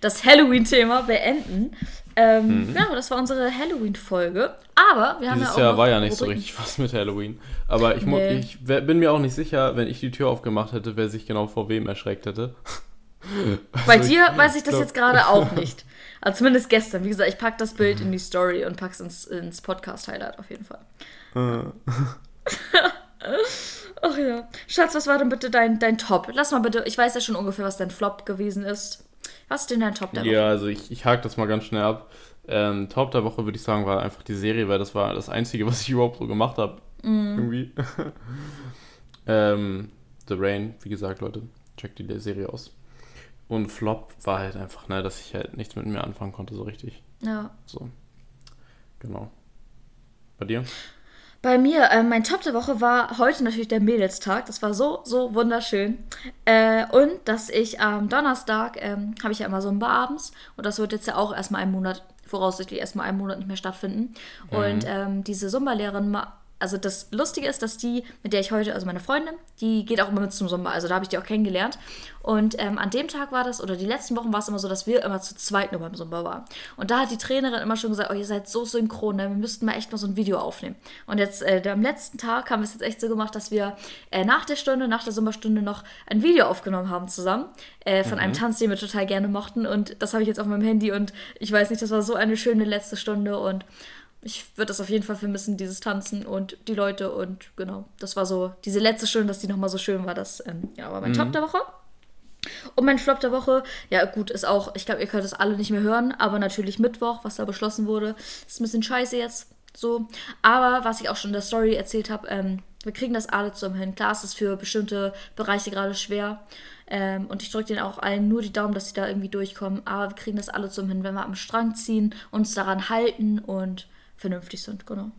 das Halloween-Thema beenden. Ähm, mhm. Ja, das war unsere Halloween-Folge. Aber wir haben Dieses ja auch. Jahr war ja nicht so richtig was mit Halloween. Aber ich, nee. ich bin mir auch nicht sicher, wenn ich die Tür aufgemacht hätte, wer sich genau vor wem erschreckt hätte. [LAUGHS] Bei also dir ich, weiß ich das glaub... jetzt gerade auch [LAUGHS] nicht. Also zumindest gestern. Wie gesagt, ich packe das Bild in die Story und packe es ins, ins Podcast-Highlight auf jeden Fall. [LAUGHS] Ach ja. Schatz, was war denn bitte dein, dein Top? Lass mal bitte, ich weiß ja schon ungefähr, was dein Flop gewesen ist. Was ist denn dein Top der Woche? Ja, also ich, ich hake das mal ganz schnell ab. Ähm, Top der Woche würde ich sagen, war einfach die Serie, weil das war das Einzige, [LAUGHS] was ich überhaupt so gemacht habe. Mm. Irgendwie. [LAUGHS] ähm, The Rain, wie gesagt, Leute, checkt die Serie aus. Und Flop war halt einfach, ne, dass ich halt nichts mit mir anfangen konnte, so richtig. Ja. So. Genau. Bei dir? Bei mir, äh, mein Top der Woche war heute natürlich der Mädelstag. Das war so, so wunderschön. Äh, und dass ich am Donnerstag, ähm, habe ich ja immer so ein Bar abends. Und das wird jetzt ja auch erstmal einen Monat, voraussichtlich erstmal einen Monat nicht mehr stattfinden. Mhm. Und ähm, diese Zumba-Lehrerin also das Lustige ist, dass die, mit der ich heute, also meine Freundin, die geht auch immer mit zum Sommer. Also da habe ich die auch kennengelernt. Und ähm, an dem Tag war das, oder die letzten Wochen war es immer so, dass wir immer zu zweit nur beim Sommer waren. Und da hat die Trainerin immer schon gesagt, oh, ihr seid so synchron, ne? wir müssten mal echt mal so ein Video aufnehmen. Und jetzt, äh, am letzten Tag haben wir es jetzt echt so gemacht, dass wir äh, nach der Stunde, nach der Sommerstunde noch ein Video aufgenommen haben zusammen. Äh, von mhm. einem Tanz, den wir total gerne mochten. Und das habe ich jetzt auf meinem Handy. Und ich weiß nicht, das war so eine schöne letzte Stunde. Und ich würde das auf jeden Fall vermissen, dieses Tanzen und die Leute und genau, das war so, diese letzte Stunde, dass die nochmal so schön war, das ähm, ja, war mein mhm. Top der Woche. Und mein Flop der Woche, ja gut, ist auch, ich glaube, ihr könnt es alle nicht mehr hören, aber natürlich Mittwoch, was da beschlossen wurde, ist ein bisschen scheiße jetzt, so. Aber was ich auch schon in der Story erzählt habe, ähm, wir kriegen das alle zum hin. Klar, es ist für bestimmte Bereiche gerade schwer. Ähm, und ich drücke denen auch allen nur die Daumen, dass sie da irgendwie durchkommen. Aber wir kriegen das alle zum hin, wenn wir am Strang ziehen, uns daran halten und vernünftig sind, genau.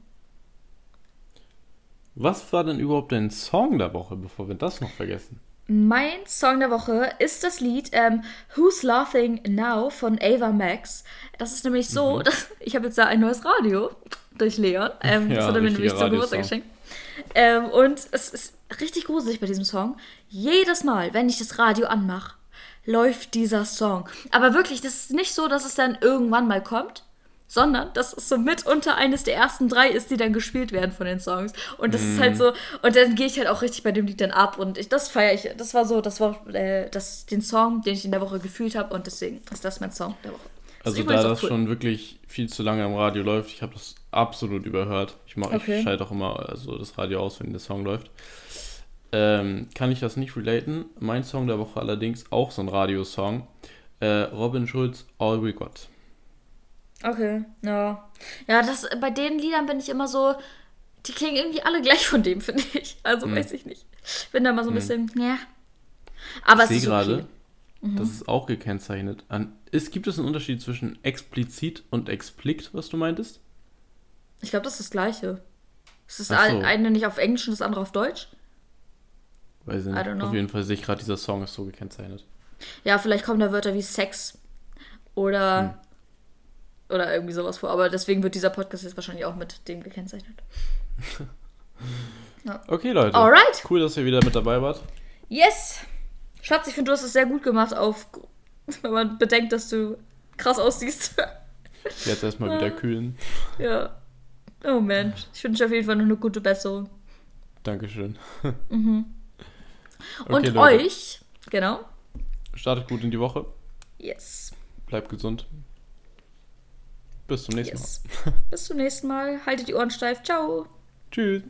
Was war denn überhaupt dein Song der Woche, bevor wir das noch vergessen? Mein Song der Woche ist das Lied ähm, Who's Laughing Now von Ava Max. Das ist nämlich so, mhm. dass, [LAUGHS] ich habe jetzt da ein neues Radio durch Leon. Ähm, ja, das hat er mir nämlich zum Geburtstag geschenkt. Ähm, und es ist richtig gruselig bei diesem Song. Jedes Mal, wenn ich das Radio anmache, läuft dieser Song. Aber wirklich, das ist nicht so, dass es dann irgendwann mal kommt, sondern das ist so mitunter eines der ersten drei ist, die dann gespielt werden von den Songs. Und das mm. ist halt mhm. so, und dann gehe ich halt auch richtig bei dem Lied dann ab und ich, das feiere ich, das war so, das war äh, das, den Song, den ich in der Woche gefühlt habe und deswegen ist das mein Song der Woche. Das also da das cool. schon wirklich viel zu lange im Radio läuft, ich habe das absolut überhört. Ich, mach, okay. ich schalte auch immer also das Radio aus, wenn der Song läuft. Ähm, kann ich das nicht relaten. Mein Song der Woche allerdings auch so ein Radiosong. Äh, Robin Schulz, All We Got. Okay, ja. Ja, das, bei den Liedern bin ich immer so, die klingen irgendwie alle gleich von dem, [LAUGHS] finde ich. Also hm. weiß ich nicht. Bin da mal so ein hm. bisschen, ja. Aber ich es ist gerade, okay. mhm. das ist auch gekennzeichnet. An, ist, gibt es einen Unterschied zwischen explizit und explikt, was du meintest? Ich glaube, das ist das Gleiche. Ist das so. eine nicht auf Englisch und das andere auf Deutsch? Weiß ich nicht. Auf jeden Fall sehe ich gerade, dieser Song ist so gekennzeichnet. Ja, vielleicht kommen da Wörter wie Sex oder hm oder irgendwie sowas vor. Aber deswegen wird dieser Podcast jetzt wahrscheinlich auch mit dem gekennzeichnet. [LAUGHS] ja. Okay, Leute. Alright. Cool, dass ihr wieder mit dabei wart. Yes. Schatz, ich finde, du hast es sehr gut gemacht, auf, [LAUGHS] wenn man bedenkt, dass du krass aussiehst. Jetzt erstmal wieder kühlen. Ja. Oh Mensch. Ich wünsche auf jeden Fall noch eine gute Besserung. Dankeschön. Mhm. Und okay, euch, genau. Startet gut in die Woche. Yes. Bleibt gesund. Bis zum nächsten yes. Mal. Bis zum nächsten Mal. Haltet die Ohren steif. Ciao. Tschüss.